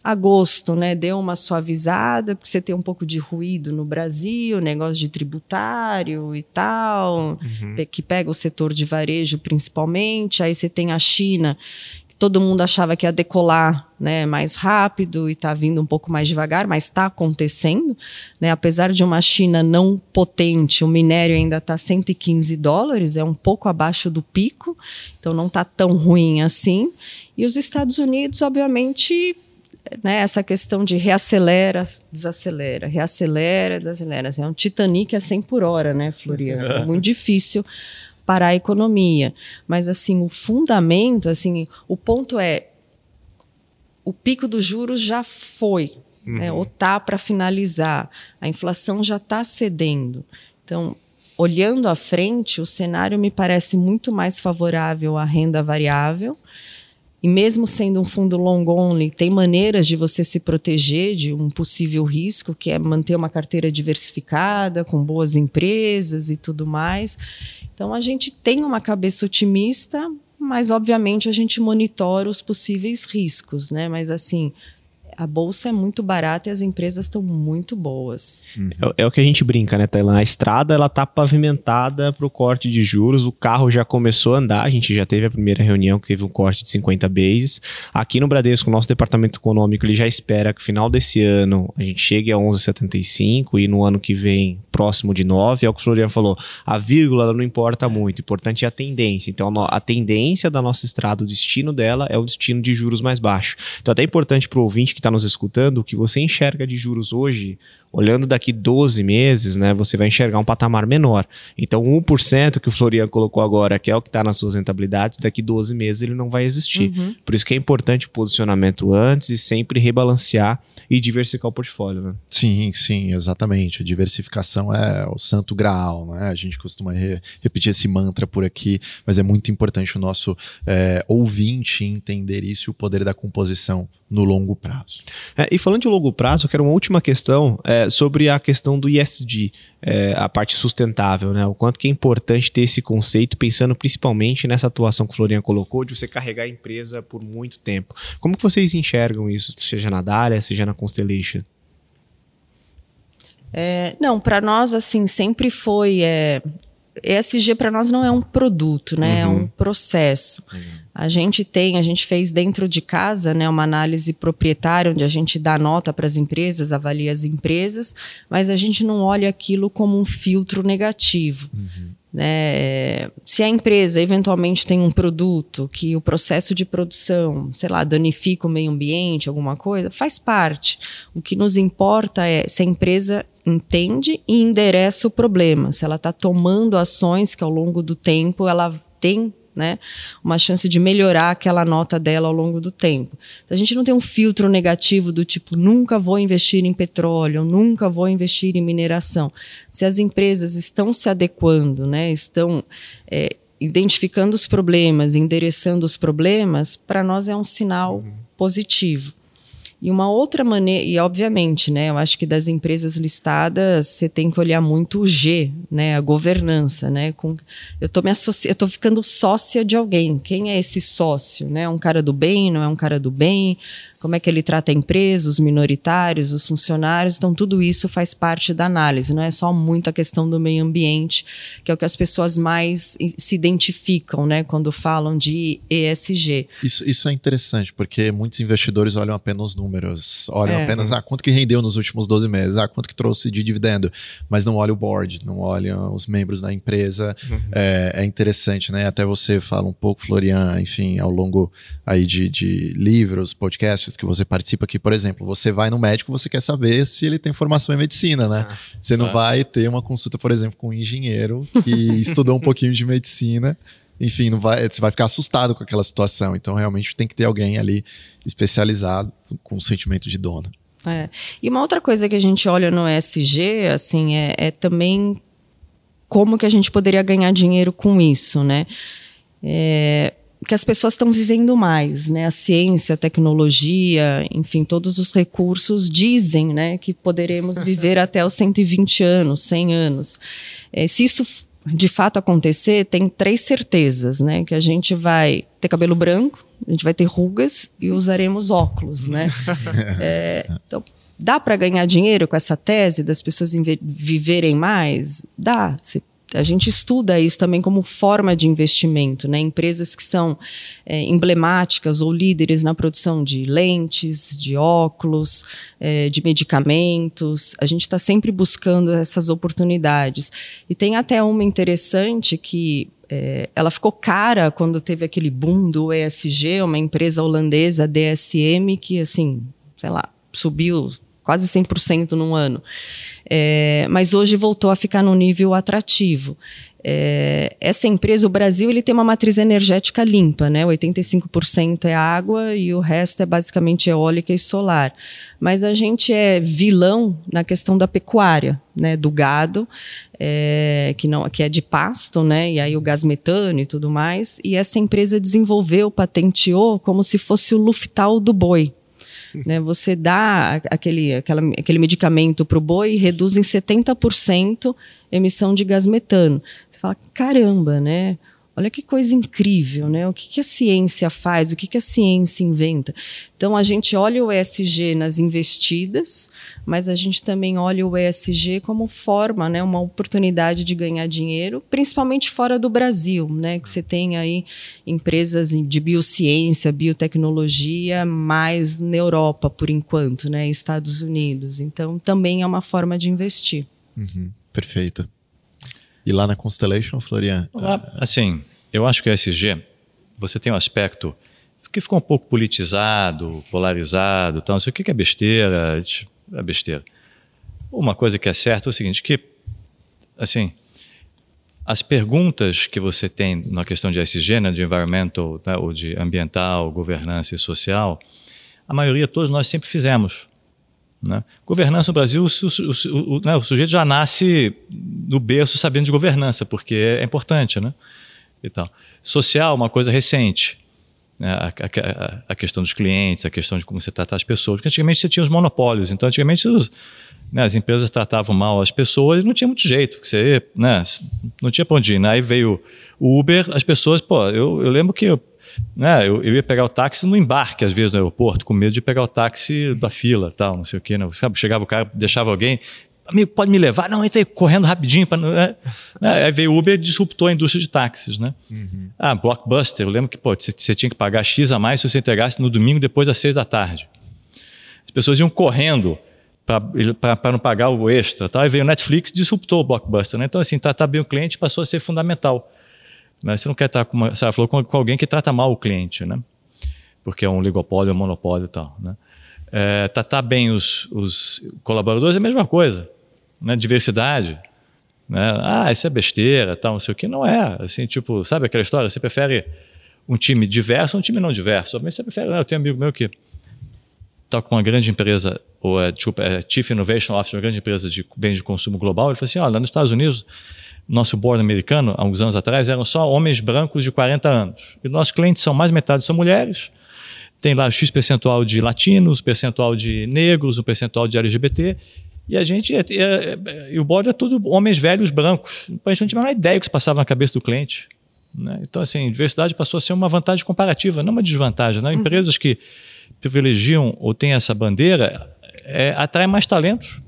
S4: Agosto, né, deu uma suavizada, porque você tem um pouco de ruído no Brasil, negócio de tributário e tal, uhum. que pega o setor de varejo principalmente. Aí você tem a China, todo mundo achava que ia decolar né, mais rápido e está vindo um pouco mais devagar, mas está acontecendo. Né? Apesar de uma China não potente, o minério ainda está 115 dólares, é um pouco abaixo do pico, então não está tão ruim assim. E os Estados Unidos, obviamente, né, essa questão de reacelera, desacelera, reacelera, desacelera. Assim, é um Titanic a 100 por hora, né, Floriano? É muito difícil para a economia. Mas assim, o fundamento, assim, o ponto é o pico dos juros já foi, né, uhum. né, ou tá para finalizar. A inflação já está cedendo. Então, olhando à frente, o cenário me parece muito mais favorável à renda variável. E mesmo sendo um fundo long only, tem maneiras de você se proteger de um possível risco, que é manter uma carteira diversificada, com boas empresas e tudo mais. Então a gente tem uma cabeça otimista, mas obviamente a gente monitora os possíveis riscos, né? Mas assim, a bolsa é muito barata e as empresas estão muito boas.
S1: É, é o que a gente brinca, né, Tailan? A estrada ela tá pavimentada para o corte de juros, o carro já começou a andar, a gente já teve a primeira reunião que teve um corte de 50 bases. Aqui no Bradesco, o nosso departamento econômico ele já espera que no final desse ano a gente chegue a 11,75 e no ano que vem próximo de 9. É o que o Florian falou, a vírgula não importa muito, o importante é a tendência. Então a tendência da nossa estrada, o destino dela é o destino de juros mais baixo. Então até é importante para o ouvinte que está nos escutando, o que você enxerga de juros hoje, olhando daqui 12 meses, né, você vai enxergar um patamar menor. Então, 1% que o Florian colocou agora, que é o que está nas suas rentabilidades, daqui 12 meses ele não vai existir. Uhum. Por isso que é importante o posicionamento antes e sempre rebalancear e diversificar o portfólio. Né?
S2: Sim, sim, exatamente. A diversificação é o santo graal, né? A gente costuma re repetir esse mantra por aqui, mas é muito importante o nosso é, ouvinte entender isso e o poder da composição no longo prazo.
S1: É, e falando de longo prazo, eu quero uma última questão é, sobre a questão do ISD, é, a parte sustentável, né? O quanto que é importante ter esse conceito, pensando principalmente nessa atuação que o Florian colocou, de você carregar a empresa por muito tempo. Como que vocês enxergam isso, seja na Dália, seja na Constellation?
S4: É, não, para nós, assim, sempre foi. É, ESG para nós não é um produto, né? Uhum. É um uhum. processo. Uhum. A gente tem, a gente fez dentro de casa, né, uma análise proprietária onde a gente dá nota para as empresas, avalia as empresas, mas a gente não olha aquilo como um filtro negativo. Uhum. Né? Se a empresa eventualmente tem um produto que o processo de produção, sei lá, danifica o meio ambiente, alguma coisa, faz parte. O que nos importa é se a empresa entende e endereça o problema, se ela está tomando ações que ao longo do tempo ela tem né? Uma chance de melhorar aquela nota dela ao longo do tempo. Então, a gente não tem um filtro negativo do tipo nunca vou investir em petróleo, nunca vou investir em mineração. Se as empresas estão se adequando, né? Estão é, identificando os problemas, endereçando os problemas, para nós é um sinal uhum. positivo. E uma outra maneira, e obviamente, né, eu acho que das empresas listadas você tem que olhar muito o G, né, a governança, né, com, eu tô me associ, eu tô ficando sócia de alguém. Quem é esse sócio, né? É um cara do bem, não é um cara do bem? Como é que ele trata a empresa, os minoritários, os funcionários. Então, tudo isso faz parte da análise, não é só muito a questão do meio ambiente, que é o que as pessoas mais se identificam né, quando falam de ESG.
S2: Isso, isso é interessante, porque muitos investidores olham apenas os números, olham é. apenas ah, quanto que rendeu nos últimos 12 meses, ah, quanto que trouxe de dividendo, mas não olham o board, não olham os membros da empresa. Uhum. É, é, interessante, né? Até você fala um pouco, Florian, enfim, ao longo aí de, de livros, podcasts, que você participa aqui, por exemplo, você vai no médico, você quer saber se ele tem formação em medicina, né? Ah, você não ah. vai ter uma consulta, por exemplo, com um engenheiro que estudou um pouquinho de medicina. Enfim, não vai, você vai ficar assustado com aquela situação. Então, realmente tem que ter alguém ali especializado com o sentimento de dono.
S4: É. E uma outra coisa que a gente olha no ESG, assim, é, é também como que a gente poderia ganhar dinheiro com isso, né? É, que as pessoas estão vivendo mais, né? A ciência, a tecnologia, enfim, todos os recursos dizem, né, que poderemos viver até os 120 anos, 100 anos. É, se isso de fato acontecer, tem três certezas, né? Que a gente vai ter cabelo branco, a gente vai ter rugas e usaremos óculos, né? é, então, dá para ganhar dinheiro com essa tese das pessoas viverem mais? Dá. Se a gente estuda isso também como forma de investimento, né? Empresas que são é, emblemáticas ou líderes na produção de lentes, de óculos, é, de medicamentos. A gente está sempre buscando essas oportunidades. E tem até uma interessante que é, ela ficou cara quando teve aquele boom do ESG, uma empresa holandesa, DSM, que assim, sei lá, subiu quase 100% num ano. É, mas hoje voltou a ficar num nível atrativo. É, essa empresa, o Brasil, ele tem uma matriz energética limpa, né? 85% é água e o resto é basicamente eólica e solar. Mas a gente é vilão na questão da pecuária, né? Do gado, é, que não, que é de pasto, né? E aí o gás metano e tudo mais. E essa empresa desenvolveu, patenteou como se fosse o Luftal do boi né? Você dá aquele, aquela, aquele medicamento para o boi e reduz em 70% emissão de gás metano. Você fala, caramba, né? Olha que coisa incrível, né? O que, que a ciência faz, o que, que a ciência inventa. Então, a gente olha o ESG nas investidas, mas a gente também olha o ESG como forma, né? Uma oportunidade de ganhar dinheiro, principalmente fora do Brasil, né? Que você tem aí empresas de biociência, biotecnologia, mais na Europa, por enquanto, né? Estados Unidos. Então, também é uma forma de investir.
S2: Uhum, perfeito. E lá na Constellation, Florian?
S3: Lá, assim, eu acho que o ESG, você tem um aspecto que ficou um pouco politizado, polarizado, tal, não sei o que é besteira, é besteira. Uma coisa que é certa é o seguinte, que, assim, as perguntas que você tem na questão de ESG, né, de environmental, né, ou de ambiental, governança e social, a maioria todos nós sempre fizemos. Né? Governança no Brasil, o, o, o, né, o, sujeito já nasce no berço sabendo de governança, porque é, importante. Né? E tal. Social, uma coisa recente. Né? A, a, a, questão dos clientes, a questão de como você trata as pessoas. Porque antigamente você tinha os monopólios, então antigamente os, né, as empresas tratavam mal as pessoas e não tinha muito jeito. Que você, né, não tinha para onde ir. Né? Aí veio o Uber, as pessoas, pô, eu, eu lembro que né, eu, eu, ia pegar o táxi no embarque, às vezes, no aeroporto, com medo de pegar o táxi da fila, tal, não sei o quê. Né? Sabe, chegava o cara, deixava alguém, amigo, pode me levar? Não, entra aí correndo rapidinho. Pra, né? Aí veio Uber e disruptou a indústria de táxis, né? Uhum. Ah, Blockbuster, eu lembro que você tinha que pagar X a mais se você entregasse no domingo depois das seis da tarde. As pessoas iam correndo para não pagar o extra. Tá? Aí veio o Netflix e disruptou o Blockbuster. Né? Então, assim, tratar bem o cliente passou a ser fundamental. Né? Você não quer estar com, uma, falou com, com, alguém que trata mal o cliente, né? Porque é um ligopólio, é um monopólio e tal, né? É, tratar bem os, os, colaboradores é a mesma coisa, né? Diversidade, né? Ah, isso é besteira, tal, não sei o que. Não é, assim, tipo, sabe aquela história? Você prefere um time diverso ou um time não diverso? Você prefere, né? eu tenho um amigo meu que está com uma grande empresa, ou é, desculpa, é Chief Innovation Officer, uma grande empresa de bens de consumo global, ele falou assim, olha, nos Estados Unidos nosso board americano, há uns anos atrás, eram só homens brancos de 40 anos. E nossos clientes são mais metade são mulheres. Tem lá X percentual de latinos, percentual de negros, um percentual de LGBT. E a gente, é, é, é, e o board é tudo homens velhos brancos. A gente não tinha a ideia do que se passava na cabeça do cliente. Né? Então, assim, diversidade passou a ser uma vantagem comparativa, não uma desvantagem. Né? Uhum. Empresas que privilegiam ou têm essa bandeira é, atraem mais talentos.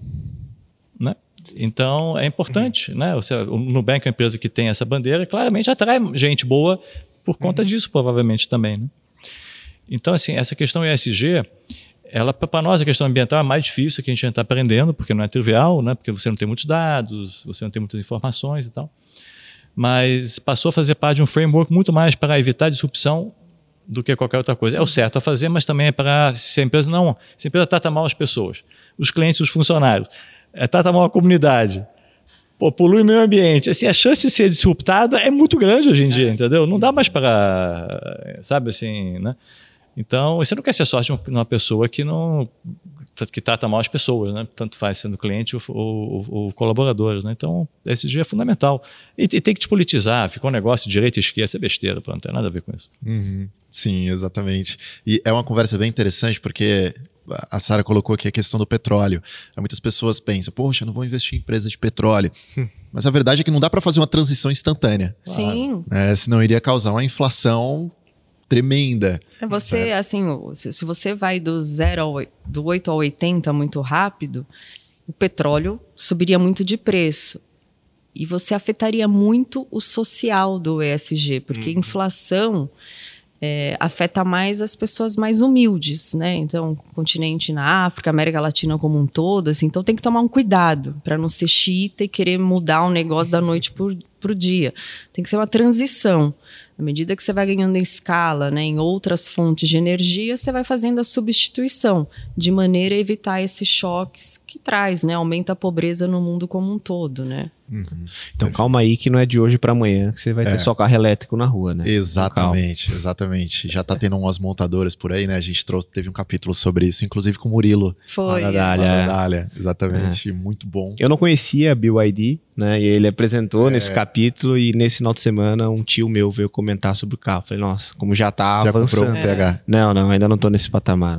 S3: Né? Então, é importante, né? O Nubank é uma empresa que tem essa bandeira, claramente atrai gente boa por conta uhum. disso, provavelmente também, né? Então, assim, essa questão ESG, ela para nós a questão ambiental é mais difícil que a gente está aprendendo, porque não é trivial, né? Porque você não tem muitos dados, você não tem muitas informações e tal. Mas passou a fazer parte de um framework muito mais para evitar disrupção do que qualquer outra coisa. É o certo a fazer, mas também é para se a empresa não, se a empresa trata mal as pessoas, os clientes, os funcionários, é, trata mal a comunidade, pô, polui o meio ambiente. Assim, a chance de ser disruptada é muito grande hoje em dia, é. entendeu? Não dá mais para, sabe assim, né? Então, você não quer ser sócio de uma pessoa que não que trata mal as pessoas, né? Tanto faz sendo cliente ou, ou, ou colaboradores, né? Então, esse dia é fundamental. E, e, tem que despolitizar, ficou um negócio de direita e esquerda, isso é besteira, pô, não tem nada a ver com isso.
S2: Uhum. Sim, exatamente. E é uma conversa bem interessante, porque a Sara colocou aqui a questão do petróleo. Muitas pessoas pensam, poxa, não vou investir em empresa de petróleo. Hum. Mas a verdade é que não dá para fazer uma transição instantânea.
S4: Sim.
S2: É, senão iria causar uma inflação tremenda.
S4: É você, assim, se você vai do zero ao, do 8 ao 80 muito rápido, o petróleo subiria muito de preço. E você afetaria muito o social do ESG, porque uhum. inflação é, afeta mais as pessoas mais humildes, né? Então, continente na África, América Latina como um todo, assim, então tem que tomar um cuidado para não ser chita e querer mudar um negócio da noite para o dia. Tem que ser uma transição. À medida que você vai ganhando em escala, né, em outras fontes de energia, você vai fazendo a substituição, de maneira a evitar esses choques que traz, né, aumenta a pobreza no mundo como um todo, né?
S1: Uhum. Então calma aí que não é de hoje para amanhã que você vai é. ter só carro elétrico na rua, né?
S2: Exatamente, exatamente. Já tá tendo umas montadoras por aí, né? A gente trouxe, teve um capítulo sobre isso, inclusive com o Murilo.
S4: Foi.
S2: A Dália, exatamente, é. muito bom.
S1: Eu não conhecia a BYD, né? E ele apresentou é. nesse capítulo e nesse final de semana um tio meu veio comentar sobre o carro. Falei, nossa, como já tá
S2: já
S1: avançando.
S2: Comprou um PH?
S1: Não, não, ainda não tô nesse patamar.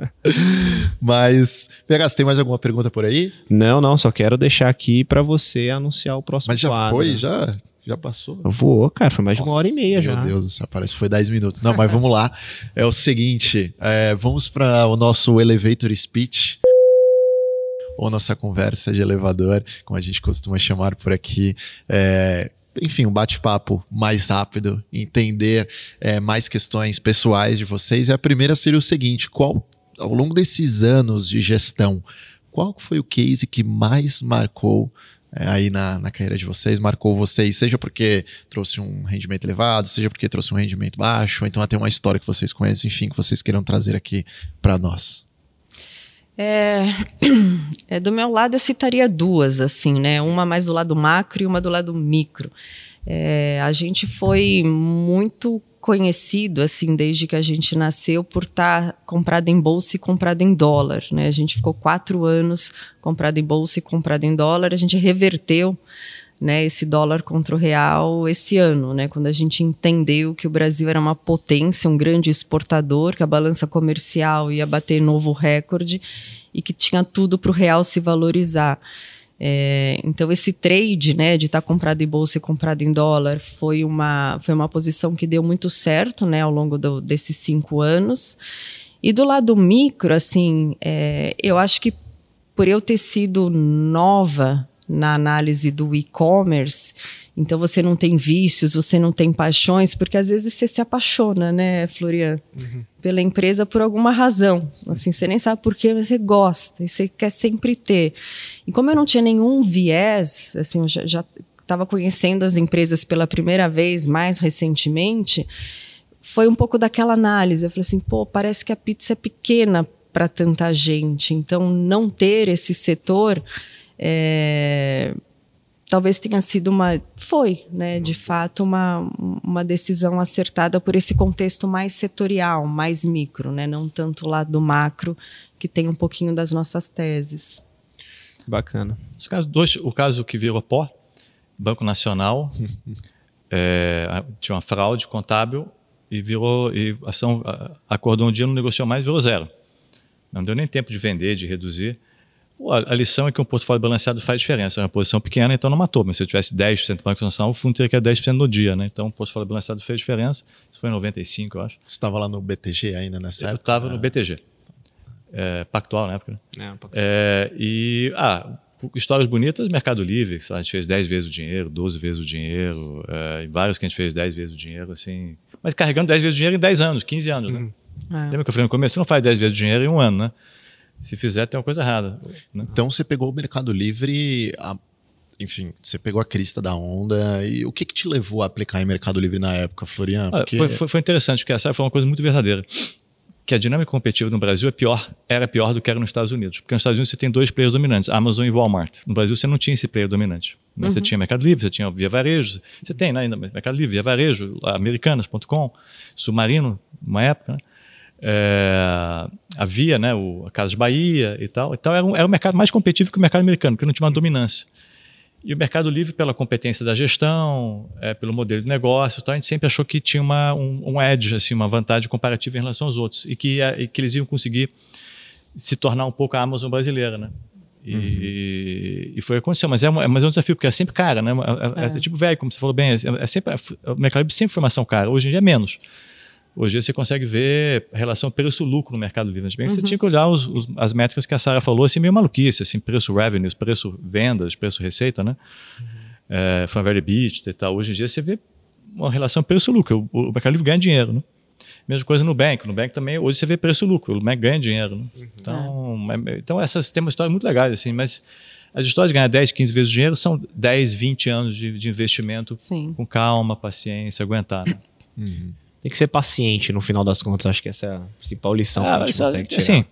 S2: Mas, PH, você tem mais alguma pergunta por aí?
S1: Não, não, só quero deixar aqui para você você anunciar o próximo
S2: Mas já
S1: quadro.
S2: foi? Já, já passou?
S1: Voou, cara, foi mais de uma hora e meia
S2: Meu
S1: já.
S2: Deus do céu, parece que foi 10 minutos. Não, mas vamos lá. É o seguinte, é, vamos para o nosso elevator speech. Ou nossa conversa de elevador, como a gente costuma chamar por aqui. É, enfim, um bate-papo mais rápido, entender é, mais questões pessoais de vocês. E a primeira seria o seguinte: qual, ao longo desses anos de gestão, qual foi o case que mais marcou é, aí na, na carreira de vocês, marcou vocês, seja porque trouxe um rendimento elevado, seja porque trouxe um rendimento baixo, então até uma história que vocês conhecem, enfim, que vocês queiram trazer aqui para nós?
S4: É, é, do meu lado eu citaria duas, assim, né? Uma mais do lado macro e uma do lado micro. É, a gente foi muito conhecido, assim, desde que a gente nasceu, por estar tá comprado em bolsa e comprado em dólar, né? A gente ficou quatro anos comprado em bolsa e comprado em dólar, a gente reverteu né, esse dólar contra o real esse ano, né, quando a gente entendeu que o Brasil era uma potência, um grande exportador, que a balança comercial ia bater novo recorde e que tinha tudo para o real se valorizar. É, então esse trade, né, de estar tá comprado em bolsa e comprado em dólar, foi uma foi uma posição que deu muito certo, né, ao longo do, desses cinco anos. E do lado micro, assim, é, eu acho que por eu ter sido nova na análise do e-commerce. Então você não tem vícios, você não tem paixões, porque às vezes você se apaixona, né, Florian, uhum. Pela empresa por alguma razão. Assim, você nem sabe por quê, mas você gosta e você quer sempre ter. E como eu não tinha nenhum viés, assim, eu já estava conhecendo as empresas pela primeira vez, mais recentemente, foi um pouco daquela análise. Eu falei assim, pô, parece que a pizza é pequena para tanta gente. Então, não ter esse setor é, talvez tenha sido uma. Foi, né, de fato, uma, uma decisão acertada por esse contexto mais setorial, mais micro, né, não tanto lá do macro, que tem um pouquinho das nossas teses.
S1: Bacana.
S3: Os casos, dois, o caso que virou pó, Banco Nacional, é, tinha uma fraude contábil e virou. E a ação acordou um dia, não negociou mais, virou zero. Não deu nem tempo de vender, de reduzir. A lição é que um portfólio balanceado faz diferença. É uma posição pequena, então não matou. Mas se eu tivesse 10% do Banco Nacional, o fundo teria que ir 10% no dia. Né? Então o portfólio balanceado fez diferença. Isso foi em 95, eu acho.
S2: Você estava lá no BTG ainda nessa
S3: eu
S2: época?
S3: Eu estava no BTG. É, Pactual na época.
S1: Né?
S3: É, é, e, ah, histórias bonitas, Mercado Livre, a gente fez 10 vezes o dinheiro, 12 vezes o dinheiro, é, vários que a gente fez 10 vezes o dinheiro, assim. Mas carregando 10 vezes o dinheiro em 10 anos, 15 anos, né?
S1: Uhum.
S4: É.
S3: Lembra que eu falei no começo? Você não faz 10 vezes o dinheiro em um ano, né? Se fizer, tem uma coisa errada. Né?
S2: Então você pegou o Mercado Livre, a, enfim, você pegou a crista da onda. E o que, que te levou a aplicar em Mercado Livre na época, Florian?
S3: Porque... Foi, foi, foi, interessante, porque essa foi uma coisa muito verdadeira. Que a dinâmica competitiva no Brasil é pior, era pior do que era nos Estados Unidos. Porque nos Estados Unidos você tem dois players dominantes, Amazon e Walmart. No Brasil você não tinha esse player dominante. Né? Uhum. Você tinha Mercado Livre, você tinha Via Varejo, você tem né, ainda Mercado Livre, Via Varejo, Americanas.com, Submarino, uma época, né? É, havia né, o, a Casa de Bahia e tal. Então era um, era um mercado mais competitivo que o mercado americano, porque não tinha uma dominância. E o Mercado Livre, pela competência da gestão, é, pelo modelo de negócio, tal, a gente sempre achou que tinha uma, um, um edge, assim, uma vantagem comparativa em relação aos outros, e que, e que eles iam conseguir se tornar um pouco a Amazon brasileira. Né? E, uhum. e foi aconteceu, mas é, uma, mas é um desafio, porque é sempre cara, né? É, é, é tipo velho, como você falou bem, é, sempre, o Mercado Livre sempre foi uma ação cara, hoje em dia é menos. Hoje você consegue ver a relação preço-lucro no Mercado Livre. Antigamente uhum. você tinha que olhar os, os, as métricas que a Sara falou, assim, meio maluquice, assim, preço revenues, preço vendas, preço receita, né? Uhum. É, Fanvery Beach e tal. Hoje em dia você vê uma relação preço-lucro. O, o, Mercado Livre ganha dinheiro, né? Mesma coisa no Nubank. No Nubank também, hoje você vê preço-lucro. O Nubank ganha dinheiro, né? Uhum. Então, é. então essas tem uma história muito legais, assim, mas as histórias de ganhar 10, 15 vezes o dinheiro são 10, 20 anos de, de investimento
S4: Sim.
S3: com calma, paciência, aguentar. Né?
S1: Uhum tem que ser paciente no final das contas. Acho que essa é a principal lição.
S3: Ah, mas, assim,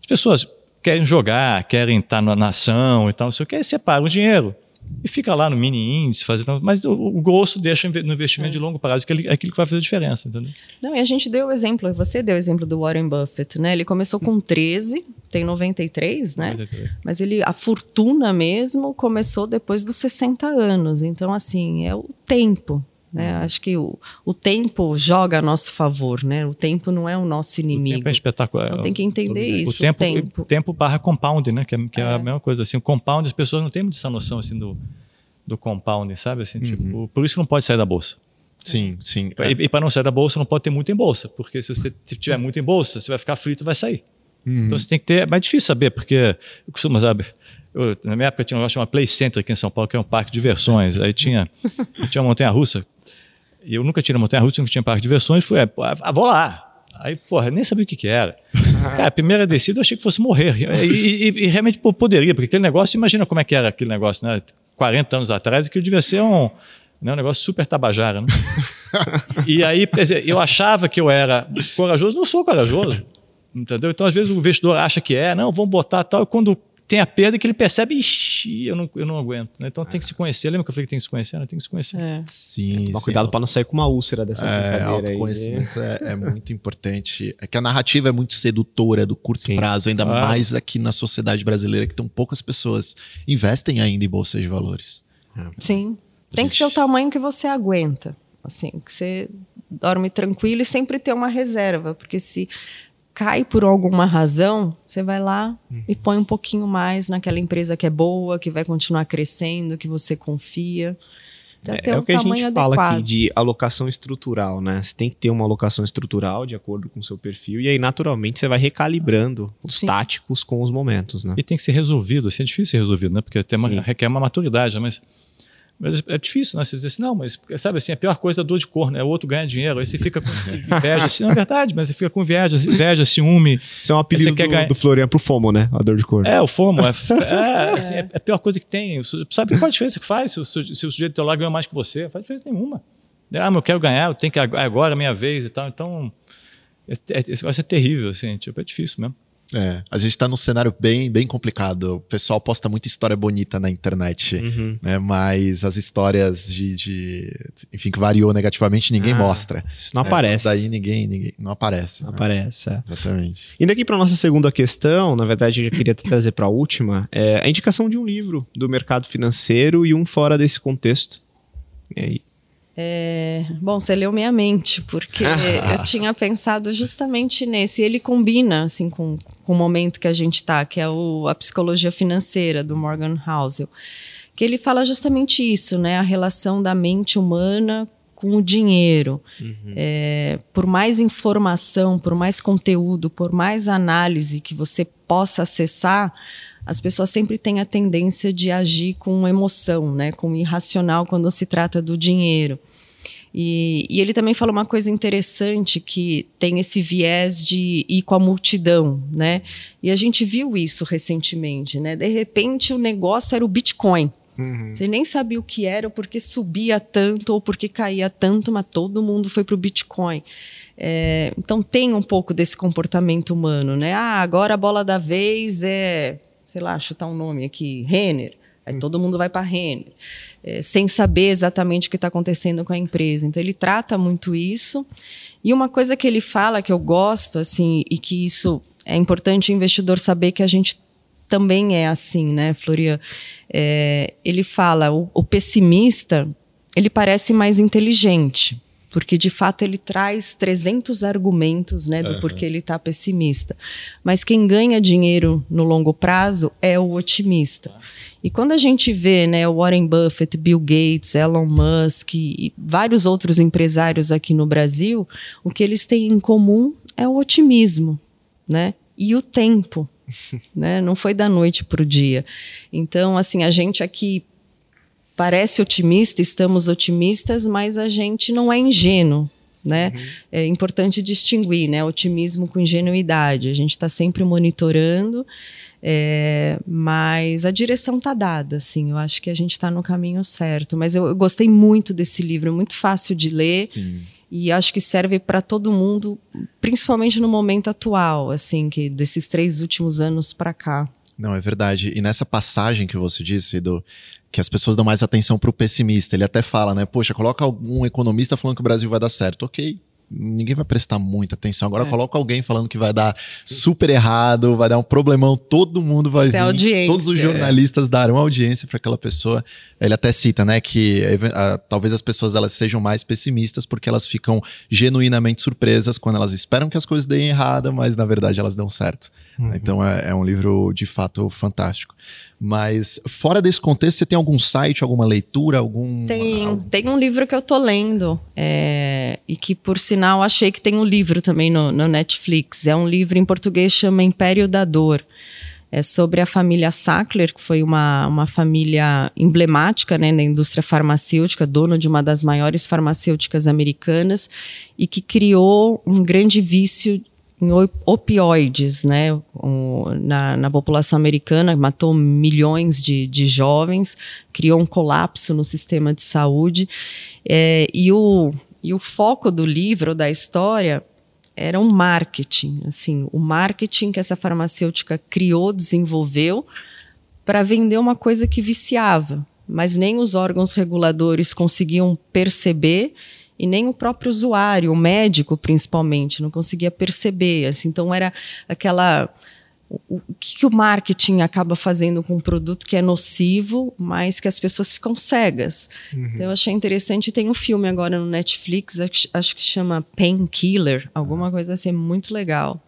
S3: as pessoas querem jogar, querem estar na nação e tal, não sei o que, separa o dinheiro e fica lá no mini índice, fazendo, mas o, o grosso deixa no investimento é. de longo prazo, que é aquilo que vai fazer a diferença, entendeu?
S4: Não, e a gente deu o exemplo, você deu o exemplo do Warren Buffett, né? Ele começou com 13, tem 93, né? 93. Mas ele, a fortuna mesmo começou depois dos 60 anos, então assim, é o tempo, Né? Acho que o, o tempo joga a nosso favor, né? O tempo não é o nosso
S3: O
S4: inimigo.
S3: tempo é espetacular.
S4: Então tem que entender
S3: o
S4: isso.
S3: tempo,
S4: o tempo.
S3: tempo barra compound, né? Que, é, que é.
S4: É.
S3: a mesma coisa. Assim, o compound, as pessoas não têm muito essa noção assim, do, do compound, sabe? Assim, tipo, por isso que não pode sair da bolsa.
S2: Sim, sim. É.
S3: E, e para não sair da bolsa, não pode ter muito em bolsa. Porque se você tiver muito em bolsa, você vai ficar frito e vai sair.
S2: Uhum.
S3: Então você tem que ter. É mais difícil saber, porque eu costumo, sabe? eu- na minha época tinha um negócio chamado Play Center aqui em São Paulo, que é um parque de diversões. Aí tinha, tinha uma montanha russa. E eu nunca tinha montanha russa, nunca tinha parque de diversões. Fui, ah, ah, vou lá. Aí, porra, nem sabia o que, que era. Cara, a primeira descida eu achei que fosse morrer. E, e- e realmente pô, poderia, porque aquele negócio, imagina como é que era aquele negócio, né? 40 anos atrás, que devia ser um, né, um negócio super tabajara, né? E aí, quer dizer, eu achava que eu era corajoso, não sou corajoso. Entendeu? Então, às vezes, o investidor acha que é, não, vamos botar tal, e quando tem a perda que ele percebe, ixi, eu não, eu não aguento. né? Então tem que se conhecer. Lembra que eu falei que tem que se conhecer? Né? Tem que se conhecer.
S4: É.
S2: Sim,
S1: Toma
S2: sim.
S1: cuidado pra não sair com uma úlcera dessa
S2: É,
S1: brincadeira aí.
S2: autoconhecimento é, é muito importante. É que a narrativa é muito sedutora do curto
S1: Sim.
S2: prazo, ainda
S3: Claro.
S2: mais aqui na sociedade brasileira, que tão poucas pessoas investem ainda em bolsas de valores.
S4: Sim. Tem que ter o tamanho que você aguenta. Assim, que você dorme tranquilo e sempre ter uma reserva. Porque se cai por alguma razão, você vai lá e põe um pouquinho mais naquela empresa que é boa, que vai continuar crescendo, que você confia. Então,
S1: É,
S4: um
S1: o que a gente fala
S4: adequado.
S1: aqui de alocação estrutural, né? Você tem que ter uma alocação estrutural de acordo com o seu perfil, e aí, naturalmente, você vai recalibrando os
S4: Sim.
S1: táticos com os momentos, né?
S3: E tem que ser resolvido. Assim, é difícil ser resolvido, né? Porque tem uma- requer uma maturidade, mas, mas é difícil, né? Você dizer assim, não, mas sabe assim, a pior coisa é a dor de cor, né? O outro ganha dinheiro, aí você fica com inveja, assim, não é verdade, mas você fica com inveja, inveja, ciúme.
S1: Isso é um apelido
S3: Você quer
S1: do,
S3: ganhar-
S1: do Florian pro FOMO, né? A dor de cor.
S3: É, o FOMO, é, é, assim, é a pior coisa que tem. Sabe qual a diferença que faz se o, se o sujeito do teu lado ganha mais que você? Não faz diferença nenhuma. Ah, mas eu quero ganhar, eu tenho que ag- agora, é minha vez e tal. Então, é, é, esse negócio é terrível, assim, tipo, é difícil mesmo.
S2: É, a gente tá num cenário bem, bem complicado. O pessoal posta muita história bonita na internet,
S1: Uhum.
S2: né? Mas as histórias de, de- enfim, que variou negativamente, ninguém
S1: Ah,
S2: mostra.
S1: Isso não
S2: Essas
S1: aparece.
S2: Daí ninguém, ninguém não aparece.
S1: Não
S2: né?
S1: aparece, é.
S2: Exatamente.
S1: Indo aqui para nossa segunda questão, na verdade eu já queria trazer para a última, é a indicação de um livro do mercado financeiro e um fora desse contexto. E aí?
S4: É, bom, você leu minha mente, porque eu tinha pensado justamente nesse. Ele combina assim com, com o momento que a gente está, que é o, a psicologia financeira do Morgan Housel, que ele fala justamente isso, né? A relação da mente humana com o dinheiro. É, por mais informação, por mais conteúdo, por mais análise que você possa acessar, as pessoas sempre têm a tendência de agir com emoção, né, com irracional quando se trata do dinheiro. E, e ele também fala uma coisa interessante que tem esse viés de ir com a multidão, né? E a gente viu isso recentemente, né? De repente o negócio era o Bitcoin. Você nem sabia o que era, porque subia tanto, ou porque caía tanto, mas todo mundo foi para o Bitcoin. É, então tem um pouco desse comportamento humano, né? Ah, agora a bola da vez é, sei lá, chutar um nome aqui, Renner. Aí todo mundo vai para Renner, é, sem saber exatamente o que está acontecendo com a empresa. Então ele trata muito isso. E uma coisa que ele fala que eu gosto, assim, e que isso é importante o investidor saber que a gente também é assim, né, Florian? É, ele fala, o, o pessimista, ele parece mais inteligente, porque de fato ele traz 300 argumentos, né, do porquê ele está pessimista. Mas quem ganha dinheiro no longo prazo é o otimista. E quando a gente vê, né, o Warren Buffett, Bill Gates, Elon Musk e vários outros empresários aqui no Brasil, o que eles têm em comum é o otimismo, né? E o tempo né? Não foi da noite para o dia. Então, assim, a gente aqui parece otimista, estamos otimistas, mas a gente não é ingênuo. Né? É importante distinguir né? otimismo com ingenuidade. A gente está sempre monitorando, é, mas a direção está dada. Assim, eu acho que a gente está no caminho certo. Mas eu, eu gostei muito desse livro, é muito fácil de ler
S2: Sim.
S4: e acho que serve para todo mundo, principalmente no momento atual, assim, que desses três últimos anos para cá.
S2: Não, é verdade. E nessa passagem que você disse, do que as pessoas dão mais atenção pro pessimista, ele até fala, né? Poxa, coloca algum economista falando que o Brasil vai dar certo. Ok, ninguém vai prestar muita atenção. Agora
S4: É.
S2: coloca alguém falando que vai dar super errado, vai dar um problemão, todo mundo vai vir,
S4: audiência.
S2: todos os jornalistas darão audiência para aquela pessoa. Ele até cita, né, que eve- ah, talvez as pessoas elas sejam mais pessimistas porque elas ficam genuinamente surpresas quando elas esperam que as coisas deem errada, mas na verdade elas dão certo.
S1: Uhum.
S2: Então é, é um livro de fato fantástico. Mas fora desse contexto, você tem algum site, alguma leitura, algum
S4: Tem, tem um livro que eu tô lendo, é, e que, por sinal, achei que tem um livro também no, no Netflix. É um livro em português chama Império da Dor. É sobre a família Sackler, que foi uma, uma família emblemática né, na indústria farmacêutica, dono de uma das maiores farmacêuticas americanas, e que criou um grande vício em op- opioides, né, na, na população americana, matou milhões de, de jovens, criou um colapso no sistema de saúde, é, e, o, e o foco do livro, da história, era um marketing, assim, o marketing que essa farmacêutica criou, desenvolveu, para vender uma coisa que viciava, mas nem os órgãos reguladores conseguiam perceber e nem o próprio usuário, o médico principalmente, não conseguia perceber. Assim, então era aquela o, que, o marketing acaba fazendo com um produto que é nocivo, mas que as pessoas ficam cegas. Então eu achei interessante. Tem um filme agora no Netflix, acho, acho que chama Painkiller, alguma coisa assim, muito legal.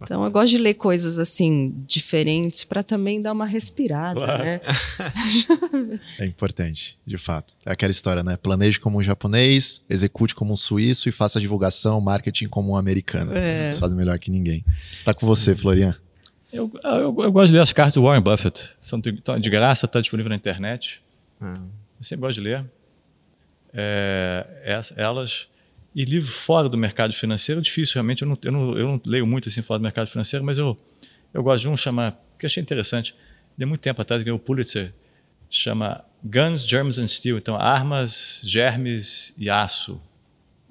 S4: Então eu gosto de ler coisas assim diferentes para também dar uma respirada,
S3: Claro.
S4: né?
S2: É importante, de fato. É aquela história, né? Planeje como um japonês, execute como um suíço e faça divulgação, marketing como um americano.
S4: É.
S2: Eles fazem melhor que ninguém. Tá com você, Florian.
S3: Eu, eu, eu gosto de ler as cartas do Warren Buffett. São de, graça, está disponível na internet.
S1: Ah.
S3: Eu sempre gosto de ler. É, essa- elas. E livro fora do mercado financeiro é difícil, realmente. Eu não, eu não, eu não leio muito assim fora do mercado financeiro, mas eu, eu gosto de um chamar, que achei interessante. De muito tempo atrás, ganhou o Pulitzer. Chama Guns, Germs and Steel. Então, armas, germes e aço.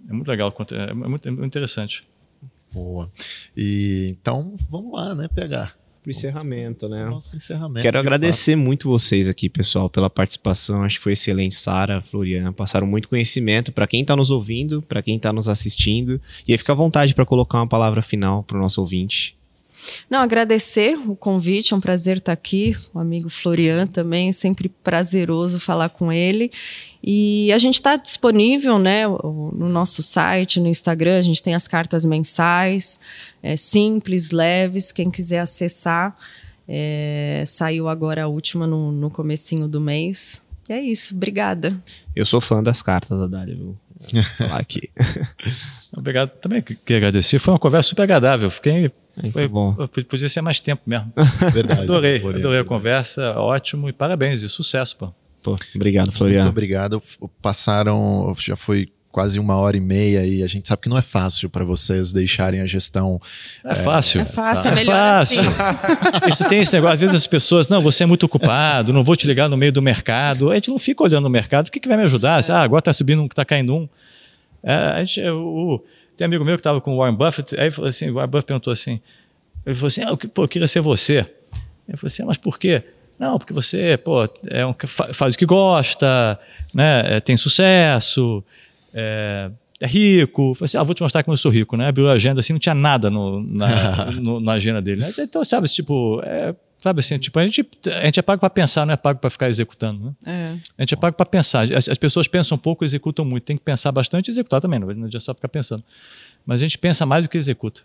S3: É muito legal, é muito, é muito interessante.
S2: Boa. E então, vamos lá, né? Pegar
S1: Pro encerramento, né?
S2: nosso encerramento.
S1: Quero
S2: de
S1: agradecer muito vocês aqui, pessoal, pela participação. Acho que foi excelente, Sara, Floriana. Passaram muito conhecimento para quem está nos ouvindo, para quem está nos assistindo. E aí fica à vontade para colocar uma palavra final para o nosso ouvinte.
S4: Não, agradecer o convite, é um prazer estar aqui. O amigo Florian também, sempre prazeroso falar com ele. E a gente está disponível né, no nosso site, no Instagram, a gente tem as cartas mensais, é, simples, leves, quem quiser acessar. É, saiu agora a última no, no comecinho do mês. E é isso, obrigada.
S1: Eu sou fã das cartas da Dália, viu? Vou falar aqui.
S3: Obrigado. Também que- queria agradecer. Foi uma conversa super agradável. Fiquei.
S1: Ai,
S3: Foi,
S1: bom.
S3: Podia ser mais tempo mesmo.
S2: Verdade.
S3: Adorei, adorei a conversa, ótimo e parabéns e sucesso, pô.
S1: Pô, obrigado,
S2: Muito
S1: Floriana.
S2: obrigado. Passaram, já foi quase uma hora e meia e a gente sabe que não é fácil para vocês deixarem a gestão.
S3: É, fácil.
S4: É fácil, é
S3: É
S4: melhor
S3: fácil.
S4: assim.
S3: Isso tem esse negócio, às vezes as pessoas, não, você é muito ocupado, não vou te ligar no meio do mercado. A gente não fica olhando no mercado, o que, que vai me ajudar? Ah, agora tá subindo um, tá caindo um. É, a gente, o, tem um amigo meu que estava com o Warren Buffett, aí falou assim, o Warren Buffett perguntou assim, ele falou assim, ah, eu, pô, eu queria ser você. Ele falou assim, ah, mas por quê? Não, porque você, pô, é um, faz o que gosta, né, é, tem sucesso, é, é rico. Eu falei assim, ah, vou te mostrar como eu sou rico, né? Abriu a agenda assim, não tinha nada no, na, no- na agenda dele. né? Então, sabe, tipo, é, sabe assim, tipo, a gente, a gente é pago para pensar, não é pago para ficar executando, né?
S4: É.
S3: A gente é pago para pensar. As, as pessoas pensam pouco, executam muito. Tem que pensar bastante e executar também, não adianta só ficar pensando. Mas a gente pensa mais do que executa.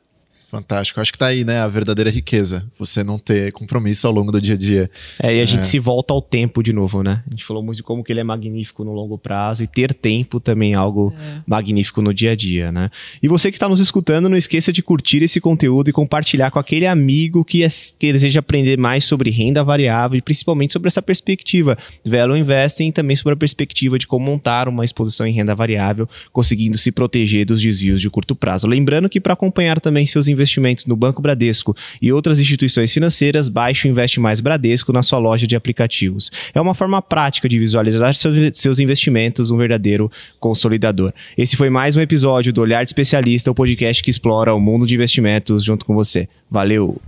S2: Fantástico. Acho que tá aí, né, a verdadeira riqueza. Você não ter compromisso ao longo do dia a dia.
S1: É, e a gente se volta ao tempo de novo, né? A gente falou muito de como que ele é magnífico no longo prazo e ter tempo também é algo magnífico no dia a dia, né? E você que está nos escutando, não esqueça de curtir esse conteúdo e compartilhar com aquele amigo que, é- que deseja aprender mais sobre renda variável e principalmente sobre essa perspectiva. Velo Investing e também sobre a perspectiva de como montar uma exposição em renda variável, conseguindo se proteger dos desvios de curto prazo. Lembrando que para acompanhar também seus investimentos no Banco Bradesco e outras instituições financeiras, baixe o Investe Mais Bradesco na sua loja de aplicativos. É uma forma prática de visualizar seus seus investimentos, um verdadeiro consolidador. Esse foi mais um episódio do Olhar de Especialista, o podcast que explora o mundo de investimentos junto com você. Valeu!